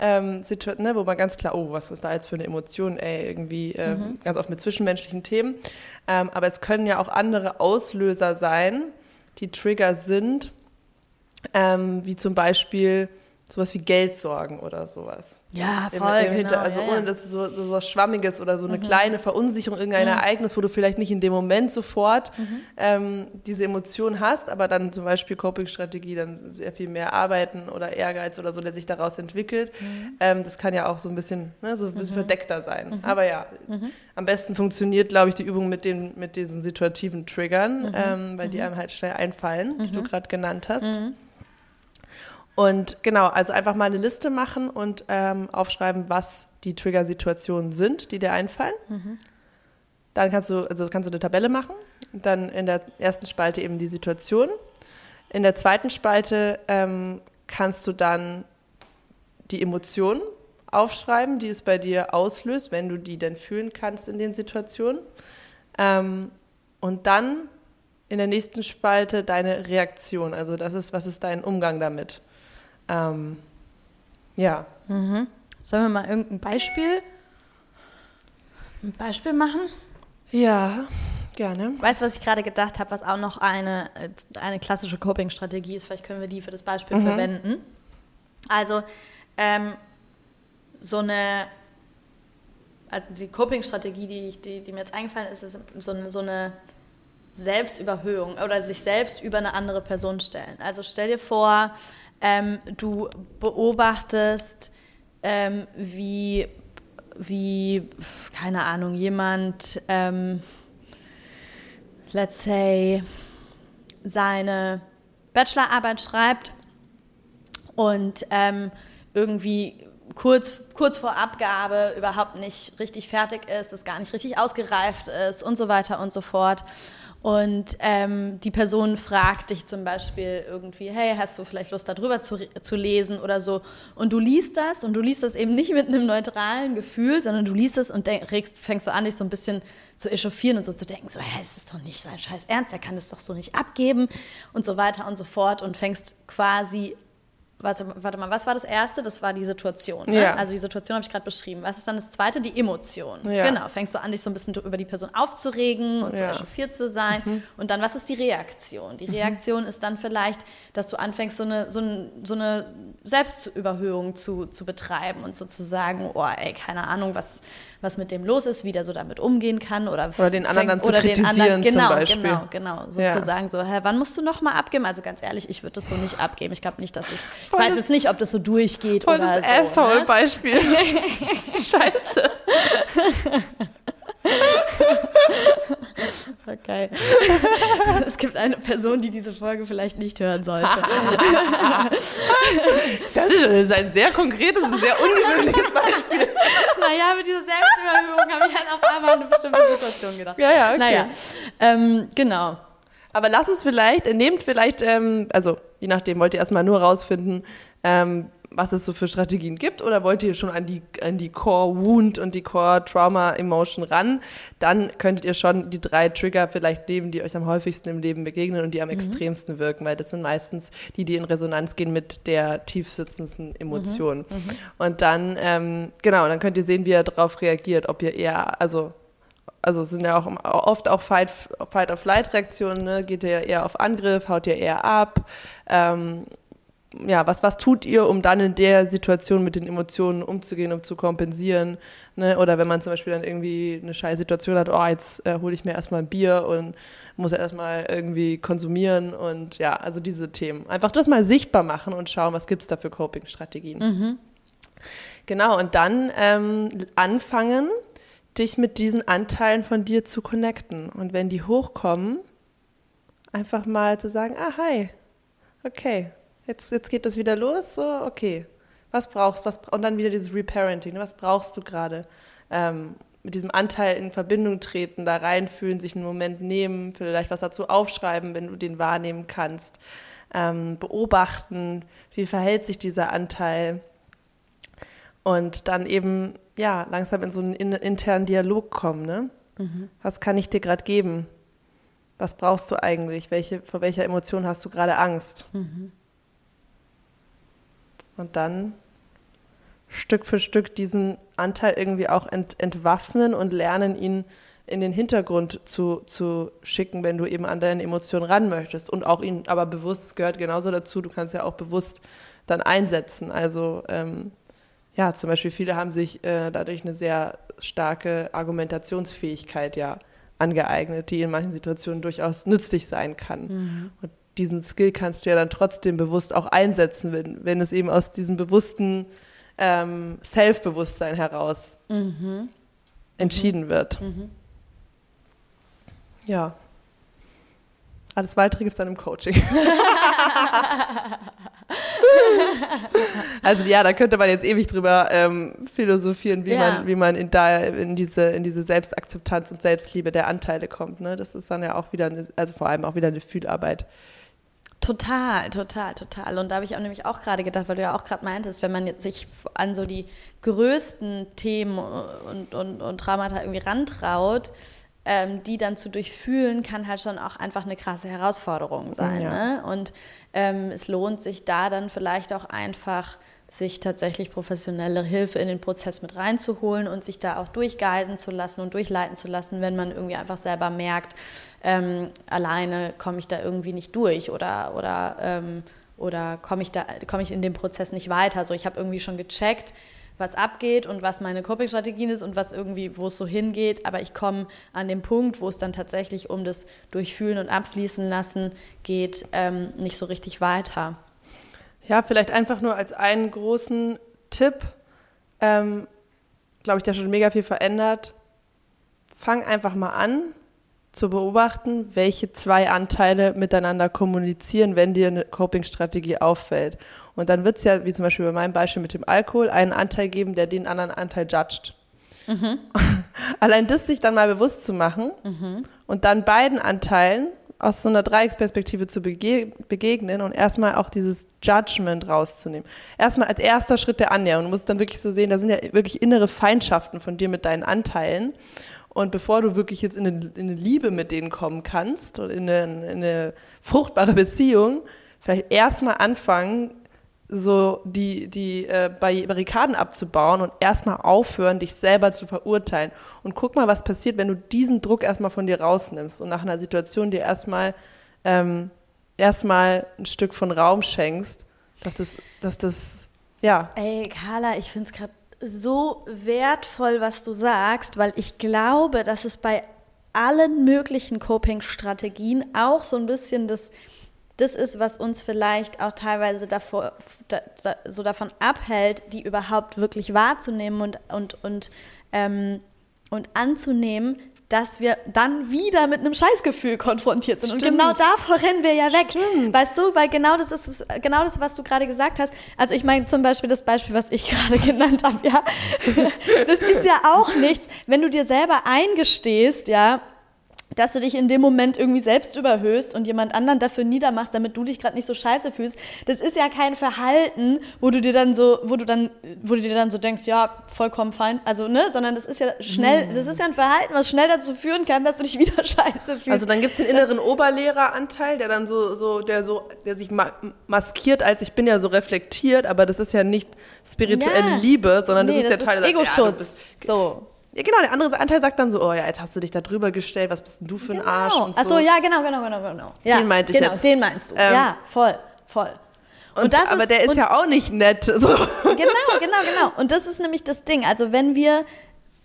ähm, Situa ne, wo man ganz klar, oh, was ist da jetzt für eine Emotion, ey, irgendwie ähm, ganz oft mit zwischenmenschlichen Themen. Ähm, aber es können ja auch andere Auslöser sein, die Trigger sind, ähm, wie zum Beispiel sowas wie Geldsorgen oder sowas. Ja, Im, voll. im genau, Hinter, also ja, ohne dass es so, so, was Schwammiges oder so eine kleine Verunsicherung, irgendein Ereignis, wo du vielleicht nicht in dem Moment sofort ähm, diese Emotion hast, aber dann zum Beispiel Coping-Strategie, dann sehr viel mehr arbeiten oder Ehrgeiz oder so, der sich daraus entwickelt. Ähm, das kann ja auch so ein bisschen, ne, so ein bisschen verdeckter sein. Aber ja, am besten funktioniert, glaube ich, die Übung mit, den, mit diesen situativen Triggern, ähm, weil die einem halt schnell einfallen, die du gerade genannt hast. Und genau, also einfach mal eine Liste machen und ähm, aufschreiben, was die Trigger-Situationen sind, die dir einfallen. Dann kannst du, also kannst du eine Tabelle machen. Dann in der ersten Spalte eben die Situation. In der zweiten Spalte ähm, kannst du dann die Emotionen aufschreiben, die es bei dir auslöst, wenn du die denn fühlen kannst in den Situationen. Ähm, und dann in der nächsten Spalte deine Reaktion. Also das ist, was ist dein Umgang damit? Ähm, ja. Sollen wir mal irgendein Beispiel, ein Beispiel machen? Ja, gerne. Weißt du, was ich gerade gedacht habe, was auch noch eine, äh, eine klassische Coping-Strategie ist? Vielleicht können wir die für das Beispiel Mhm. verwenden. Also, ähm, so eine, also die Coping-Strategie, die, die, die mir jetzt eingefallen ist, ist so eine, so eine Selbstüberhöhung oder sich selbst über eine andere Person stellen. Also stell dir vor, ähm, du beobachtest, ähm, wie, wie, keine Ahnung, jemand, ähm, let's say, seine Bachelorarbeit schreibt und ähm, irgendwie kurz, kurz vor Abgabe überhaupt nicht richtig fertig ist, es gar nicht richtig ausgereift ist und so weiter und so fort. Und ähm, die Person fragt dich zum Beispiel irgendwie, hey, hast du vielleicht Lust darüber zu, zu lesen oder so? Und du liest das und du liest das eben nicht mit einem neutralen Gefühl, sondern du liest es und denk, regst, fängst so an, dich so ein bisschen zu echauffieren und so zu denken, so, hä, das ist doch nicht sein Scheiß Ernst, der kann das doch so nicht abgeben und so weiter und so fort und fängst quasi Warte, warte mal, was war das erste? Das war die Situation. Ne? Ja. Also die Situation habe ich gerade beschrieben. Was ist dann das zweite? Die Emotion. Ja. Genau. Fängst du an, dich so ein bisschen über die Person aufzuregen und so Ja. echauffiert zu sein. Und dann, was ist die Reaktion? Die Reaktion ist dann vielleicht, dass du anfängst, so eine, so ein, so eine Selbstüberhöhung zu, zu betreiben und sozusagen, oh ey, keine Ahnung, was, was mit dem los ist, wie der so damit umgehen kann. Oder, Oder den anderen dann zu oder den kritisieren zum genau, Beispiel. Genau, genau. Ja. Sozusagen so, hä, wann musst du noch mal abgeben? Also ganz ehrlich, ich würde das so nicht abgeben. Ich glaube nicht, dass es, ich Voll weiß das- jetzt nicht, ob das so durchgeht Voll oder das so. Ne? Asshole-Beispiel. Scheiße. Okay. Es gibt eine Person, die diese Folge vielleicht nicht hören sollte. das ist ein sehr konkretes und sehr ungewöhnliches Beispiel. Naja, mit dieser Selbstüberhöhung habe ich halt auf einmal an eine bestimmte Situation gedacht. Ja, ja, okay. Naja, ähm, genau. Aber lass uns vielleicht, nehmt vielleicht, ähm, also je nachdem, wollt ihr erstmal nur rausfinden, ähm, was es so für Strategien gibt oder wollt ihr schon an die, an die Core Wound und die Core Trauma Emotion ran, dann könntet ihr schon die drei Trigger vielleicht nehmen, die euch am häufigsten im Leben begegnen und die am mhm. extremsten wirken, weil das sind meistens die, die in Resonanz gehen mit der tief sitzenden Emotion. Mhm. Mhm. Und dann, ähm, genau, dann könnt ihr sehen, wie ihr darauf reagiert, ob ihr eher, also also es sind ja auch oft auch Fight, Fight of Flight Reaktionen, ne? geht ihr eher auf Angriff, haut ihr eher ab, ähm, ja, was, was tut ihr, um dann in der Situation mit den Emotionen umzugehen, um zu kompensieren? Ne? Oder wenn man zum Beispiel dann irgendwie eine scheiß Situation hat, oh, jetzt äh, hole ich mir erstmal ein Bier und muss erstmal irgendwie konsumieren und ja, also diese Themen. Einfach das mal sichtbar machen und schauen, was gibt es da für Coping-Strategien. Mhm. Genau, und dann ähm, anfangen, dich mit diesen Anteilen von dir zu connecten. Und wenn die hochkommen, einfach mal zu sagen, ah, hi, okay, jetzt, jetzt geht das wieder los, so, okay, was brauchst du, und dann wieder dieses Reparenting, ne? was brauchst du gerade? Ähm, mit diesem Anteil in Verbindung treten, da reinfühlen, sich einen Moment nehmen, vielleicht was dazu aufschreiben, wenn du den wahrnehmen kannst, ähm, beobachten, wie verhält sich dieser Anteil und dann eben, ja, langsam in so einen internen Dialog kommen, ne? Mhm. Was kann ich dir gerade geben? Was brauchst du eigentlich? Welche, vor welcher Emotion hast du gerade Angst? Mhm und dann Stück für Stück diesen Anteil irgendwie auch ent, entwaffnen und lernen, ihn in den Hintergrund zu, zu schicken, wenn du eben an deine Emotionen ran möchtest. Und auch ihn aber bewusst, es gehört genauso dazu, du kannst ja auch bewusst dann einsetzen. Also ähm, ja, zum Beispiel viele haben sich äh, dadurch eine sehr starke Argumentationsfähigkeit ja angeeignet, die in manchen Situationen durchaus nützlich sein kann. Mhm. Und diesen Skill kannst du ja dann trotzdem bewusst auch einsetzen, wenn, wenn es eben aus diesem bewussten ähm, Selbstbewusstsein heraus mhm. entschieden mhm. wird. Mhm. Ja. Alles Weitere gibt es dann im Coaching. also ja, da könnte man jetzt ewig drüber ähm, philosophieren, wie ja. man, wie man in, da, in, diese, in diese Selbstakzeptanz und Selbstliebe der Anteile kommt. Ne? Das ist dann ja auch wieder, eine, also vor allem auch wieder eine Fühlarbeit. Total, total, total. Und da habe ich auch nämlich auch gerade gedacht, weil du ja auch gerade meintest, wenn man jetzt sich an so die größten Themen und, und, und Traumata irgendwie rantraut, ähm, die dann zu durchfühlen, kann halt schon auch einfach eine krasse Herausforderung sein. Ja. Ne? Und ähm, es lohnt sich da dann vielleicht auch einfach sich tatsächlich professionelle Hilfe in den Prozess mit reinzuholen und sich da auch durchguiden zu lassen und durchleiten zu lassen, wenn man irgendwie einfach selber merkt, ähm, alleine komme ich da irgendwie nicht durch oder, oder, ähm, oder komme ich, komm ich in dem Prozess nicht weiter. Also ich habe irgendwie schon gecheckt, was abgeht und was meine Coping-Strategien ist und was irgendwie, wo es so hingeht, aber ich komme an den Punkt, wo es dann tatsächlich um das Durchfühlen und Abfließen lassen geht, ähm, nicht so richtig weiter. Ja, vielleicht einfach nur als einen großen Tipp, ähm, glaube ich, der schon mega viel verändert. Fang einfach mal an zu beobachten, welche zwei Anteile miteinander kommunizieren, wenn dir eine Coping-Strategie auffällt. Und dann wird es ja, wie zum Beispiel bei meinem Beispiel mit dem Alkohol, einen Anteil geben, der den anderen Anteil judgt. Mhm. Allein das sich dann mal bewusst zu machen mhm. und dann beiden Anteilen aus so einer Dreiecksperspektive zu bege begegnen und erstmal auch dieses Judgment rauszunehmen. Erstmal als erster Schritt der Annäherung. Du musst dann wirklich so sehen, da sind ja wirklich innere Feindschaften von dir mit deinen Anteilen. Und bevor du wirklich jetzt in eine, in eine Liebe mit denen kommen kannst oder in eine, in eine fruchtbare Beziehung, vielleicht erstmal anfangen, so die, die äh, Barrikaden abzubauen und erstmal aufhören, dich selber zu verurteilen. Und guck mal, was passiert, wenn du diesen Druck erstmal von dir rausnimmst und nach einer Situation dir erstmal ähm, erstmal ein Stück von Raum schenkst, dass das, dass das, ja. Ey, Carla, ich finde es gerade so wertvoll, was du sagst, weil ich glaube, dass es bei allen möglichen Coping-Strategien auch so ein bisschen das das ist, was uns vielleicht auch teilweise davor, da, da, so davon abhält, die überhaupt wirklich wahrzunehmen und, und, und, ähm, und anzunehmen, dass wir dann wieder mit einem Scheißgefühl konfrontiert sind. Stimmt. Und genau davor rennen wir ja weg. Stimmt. Weißt du, weil genau das ist genau das, was du gerade gesagt hast. Also ich meine zum Beispiel das Beispiel, was ich gerade genannt habe, ja. Das ist ja auch nichts, wenn du dir selber eingestehst, ja, dass du dich in dem Moment irgendwie selbst überhöhst und jemand anderen dafür niedermachst, damit du dich gerade nicht so scheiße fühlst. Das ist ja kein Verhalten, wo du dir dann so, wo du dann, wo du dir dann so denkst, ja, vollkommen fein, also ne, sondern das ist ja schnell, das ist ja ein Verhalten, was schnell dazu führen kann, dass du dich wieder scheiße fühlst. Also dann gibt es den inneren Oberlehreranteil, der dann so, so, der so, der sich ma maskiert als ich bin ja so reflektiert, aber das ist ja nicht spirituelle Ja. Liebe, sondern nee, das ist der Teil, ist der ja, du Ego-Schutz. bist- so. Ja, genau, der andere Anteil sagt dann so, oh ja, jetzt hast du dich da drüber gestellt, was bist denn du für ein Arsch und so. Achso, ja, genau, genau, genau, genau. Ja, Den meinte ich genau, jetzt. den meinst du. Ähm, ja, voll, voll. Und, aber der ist und- ja auch nicht nett. So. Genau, genau, genau. Und das ist nämlich das Ding. Also wenn wir,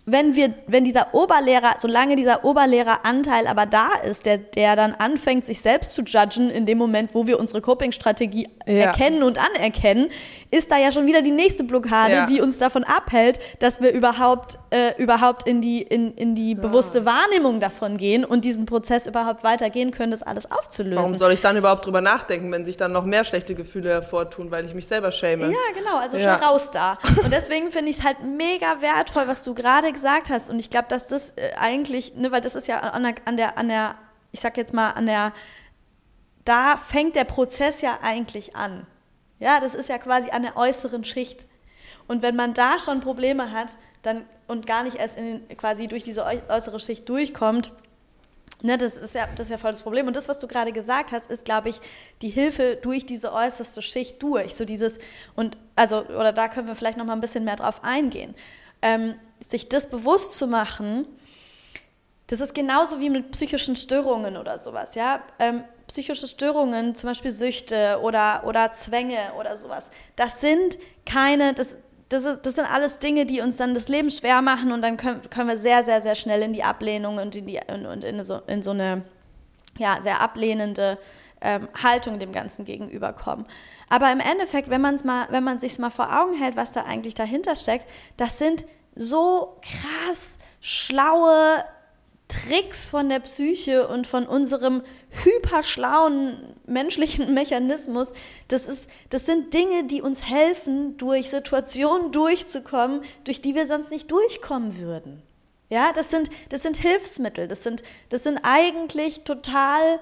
wenn wir, wenn dieser Oberlehrer, solange dieser Oberlehreranteil aber da ist, der, der dann anfängt, sich selbst zu judgen in dem Moment, wo wir unsere Coping-Strategie Ja. erkennen und anerkennen, ist da ja schon wieder die nächste Blockade, Ja. die uns davon abhält, dass wir überhaupt, äh, überhaupt in die, in, in die bewusste Wahrnehmung davon gehen und diesen Prozess überhaupt weitergehen können, das alles aufzulösen. Warum soll ich dann überhaupt drüber nachdenken, wenn sich dann noch mehr schlechte Gefühle hervortun, weil ich mich selber schäme? Ja, genau, also Ja. schon raus da. Und deswegen finde ich es halt mega wertvoll, was du gerade gesagt hast. Und ich glaube, dass das äh, eigentlich, ne, weil das ist ja an der, an der, an der, ich sag jetzt mal, an der, da fängt der Prozess ja eigentlich an. Ja, das ist ja quasi an der äußeren Schicht. Und wenn man da schon Probleme hat, dann und gar nicht erst in, quasi durch diese äu- äußere Schicht durchkommt, Ne, das, ist ja, das ist ja voll das Problem. Und das, was du gerade gesagt hast, ist, glaube ich, die Hilfe durch diese äußerste Schicht durch. So dieses, und also, oder da können wir vielleicht noch mal ein bisschen mehr drauf eingehen. Ähm, sich das bewusst zu machen, das ist genauso wie mit psychischen Störungen oder sowas, ja. Ähm, psychische Störungen, zum Beispiel Süchte oder, oder Zwänge oder sowas, das sind keine, das, das, ist, das sind alles Dinge, die uns dann das Leben schwer machen und dann können, können wir sehr, sehr, sehr schnell in die Ablehnung und in, die, und, und in, so, in so eine ja, sehr ablehnende ähm, Haltung dem Ganzen gegenüberkommen. Aber im Endeffekt, wenn man es mal, wenn man sich mal vor Augen hält, was da eigentlich dahinter steckt, das sind so krass schlaue Tricks von der Psyche und von unserem hyperschlauen menschlichen Mechanismus. Das, ist, das sind Dinge, die uns helfen, durch Situationen durchzukommen, durch die wir sonst nicht durchkommen würden. Ja, das sind, das sind Hilfsmittel. Das sind, das sind eigentlich total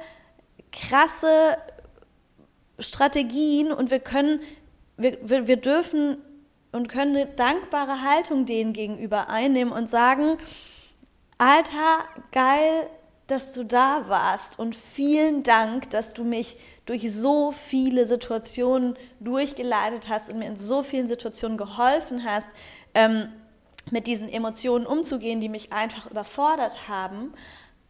krasse Strategien und wir können, wir, wir, wir dürfen und können eine dankbare Haltung denen gegenüber einnehmen und sagen, Alter, geil, dass du da warst und vielen Dank, dass du mich durch so viele Situationen durchgeleitet hast und mir in so vielen Situationen geholfen hast, ähm, mit diesen Emotionen umzugehen, die mich einfach überfordert haben.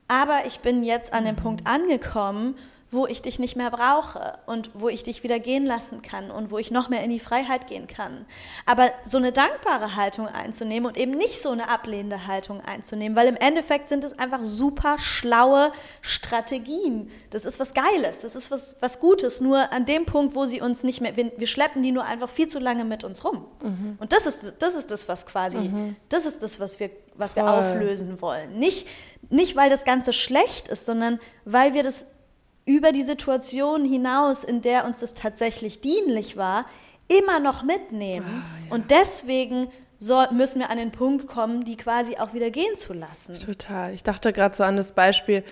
Aber ich bin jetzt an dem Punkt angekommen, wo ich dich nicht mehr brauche und wo ich dich wieder gehen lassen kann und wo ich noch mehr in die Freiheit gehen kann. Aber so eine dankbare Haltung einzunehmen und eben nicht so eine ablehnende Haltung einzunehmen, weil im Endeffekt sind es einfach super schlaue Strategien. Das ist was Geiles, das ist was, was Gutes. Nur an dem Punkt, wo sie uns nicht mehr, wir, wir schleppen die nur einfach viel zu lange mit uns rum. Und das ist, das ist das, was quasi, das ist das, was wir, was wir auflösen wollen. Nicht, nicht, weil das Ganze schlecht ist, sondern weil wir das über die Situation hinaus, in der uns das tatsächlich dienlich war, immer noch mitnehmen. Und deswegen so müssen wir an den Punkt kommen, die quasi auch wieder gehen zu lassen. Total. Ich dachte gerade so an das Beispiel,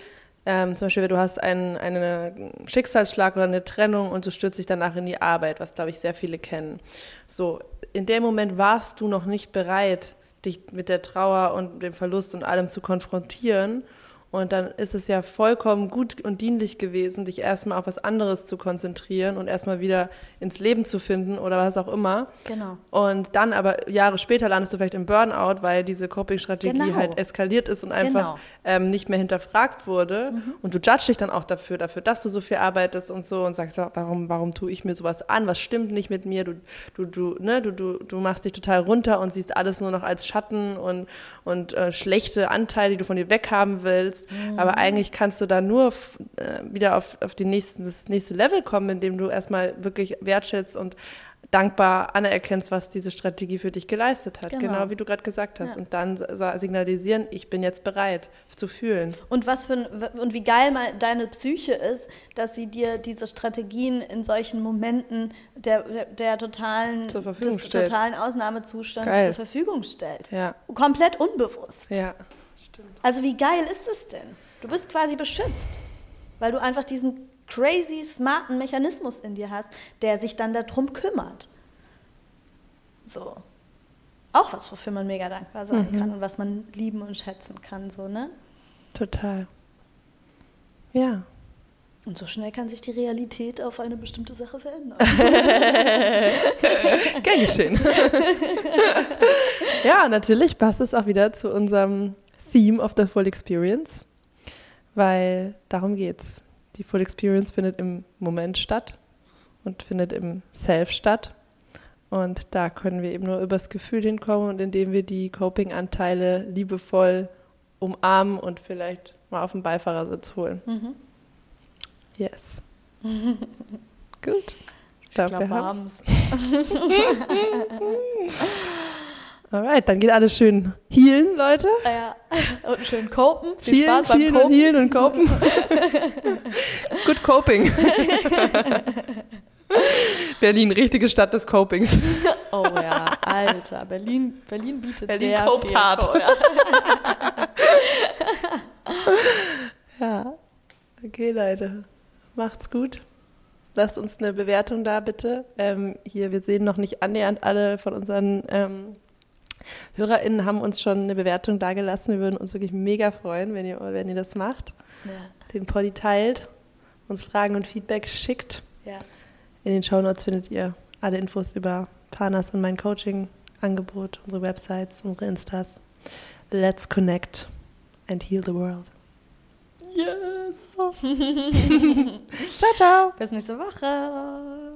ähm, zum Beispiel, du hast einen, einen Schicksalsschlag oder eine Trennung und du stürzt dich danach in die Arbeit, was, glaube ich, sehr viele kennen. So, in dem Moment warst du noch nicht bereit, dich mit der Trauer und dem Verlust und allem zu konfrontieren. Und dann ist es ja vollkommen gut und dienlich gewesen, dich erstmal auf was anderes zu konzentrieren und erstmal wieder ins Leben zu finden oder was auch immer. Genau. Und dann aber Jahre später landest du vielleicht im Burnout, weil diese Coping-Strategie Genau. halt eskaliert ist und einfach Genau. ähm, nicht mehr hinterfragt wurde. Und du judgst dich dann auch dafür, dafür, dass du so viel arbeitest und so und sagst, warum, warum tue ich mir sowas an? Was stimmt nicht mit mir? Du, du, du, ne, du, du, du machst dich total runter und siehst alles nur noch als Schatten und, und äh, schlechte Anteile, die du von dir weghaben willst. Aber eigentlich kannst du da nur äh, wieder auf, auf die nächsten, das nächste Level kommen, indem du erstmal wirklich wertschätzt und dankbar anerkennst, was diese Strategie für dich geleistet hat. Genau. Genau, wie du gerade gesagt hast. Ja. Und dann signalisieren, ich bin jetzt bereit zu fühlen. Und was für ein, und wie geil mal deine Psyche ist, dass sie dir diese Strategien in solchen Momenten der, der, der totalen, des stellt. totalen Ausnahmezustands Geil. zur Verfügung stellt. Ja, Komplett unbewusst. ja. Stimmt. Also wie geil ist es denn? Du bist quasi beschützt, weil du einfach diesen crazy smarten Mechanismus in dir hast, der sich dann darum kümmert. So. Auch was, wofür man mega dankbar sein Mhm. kann und was man lieben und schätzen kann, so, ne? Total. Ja. Und so schnell kann sich die Realität auf eine bestimmte Sache verändern. Gern geschehen. ja, natürlich passt es auch wieder zu unserem Theme of the Full Experience, weil darum geht's. Die Full Experience findet im Moment statt und findet im Self statt. Und da können wir eben nur übers Gefühl hinkommen und indem wir die Coping-Anteile liebevoll umarmen und vielleicht mal auf den Beifahrersitz holen. Mhm. Yes. Gut. Ich glaube, wir haben haben's. Alright, dann geht alles schön healen, Leute. Ja. Und schön kopen. Viel Vielen, Spaß beim vielen und Kopen. healen und copen. Good coping. Berlin, richtige Stadt des Copings. Oh ja, Alter. Berlin, Berlin bietet Berlin sehr copt viel. hart. Co- ja. Ja. Okay, Leute. Macht's gut. Lasst uns eine Bewertung da, bitte. Ähm, hier, wir sehen noch nicht annähernd alle von unseren ähm, HörerInnen haben uns schon eine Bewertung dagelassen. Wir würden uns wirklich mega freuen, wenn ihr, wenn ihr das macht. Ja, Den Poddy teilt, uns Fragen und Feedback schickt. ja. In den Shownotes findet ihr alle Infos über Panas und mein Coaching-Angebot, unsere Websites, unsere Instas. Let's connect and heal the world. Yes. Ciao, ciao. Bis nächste Woche.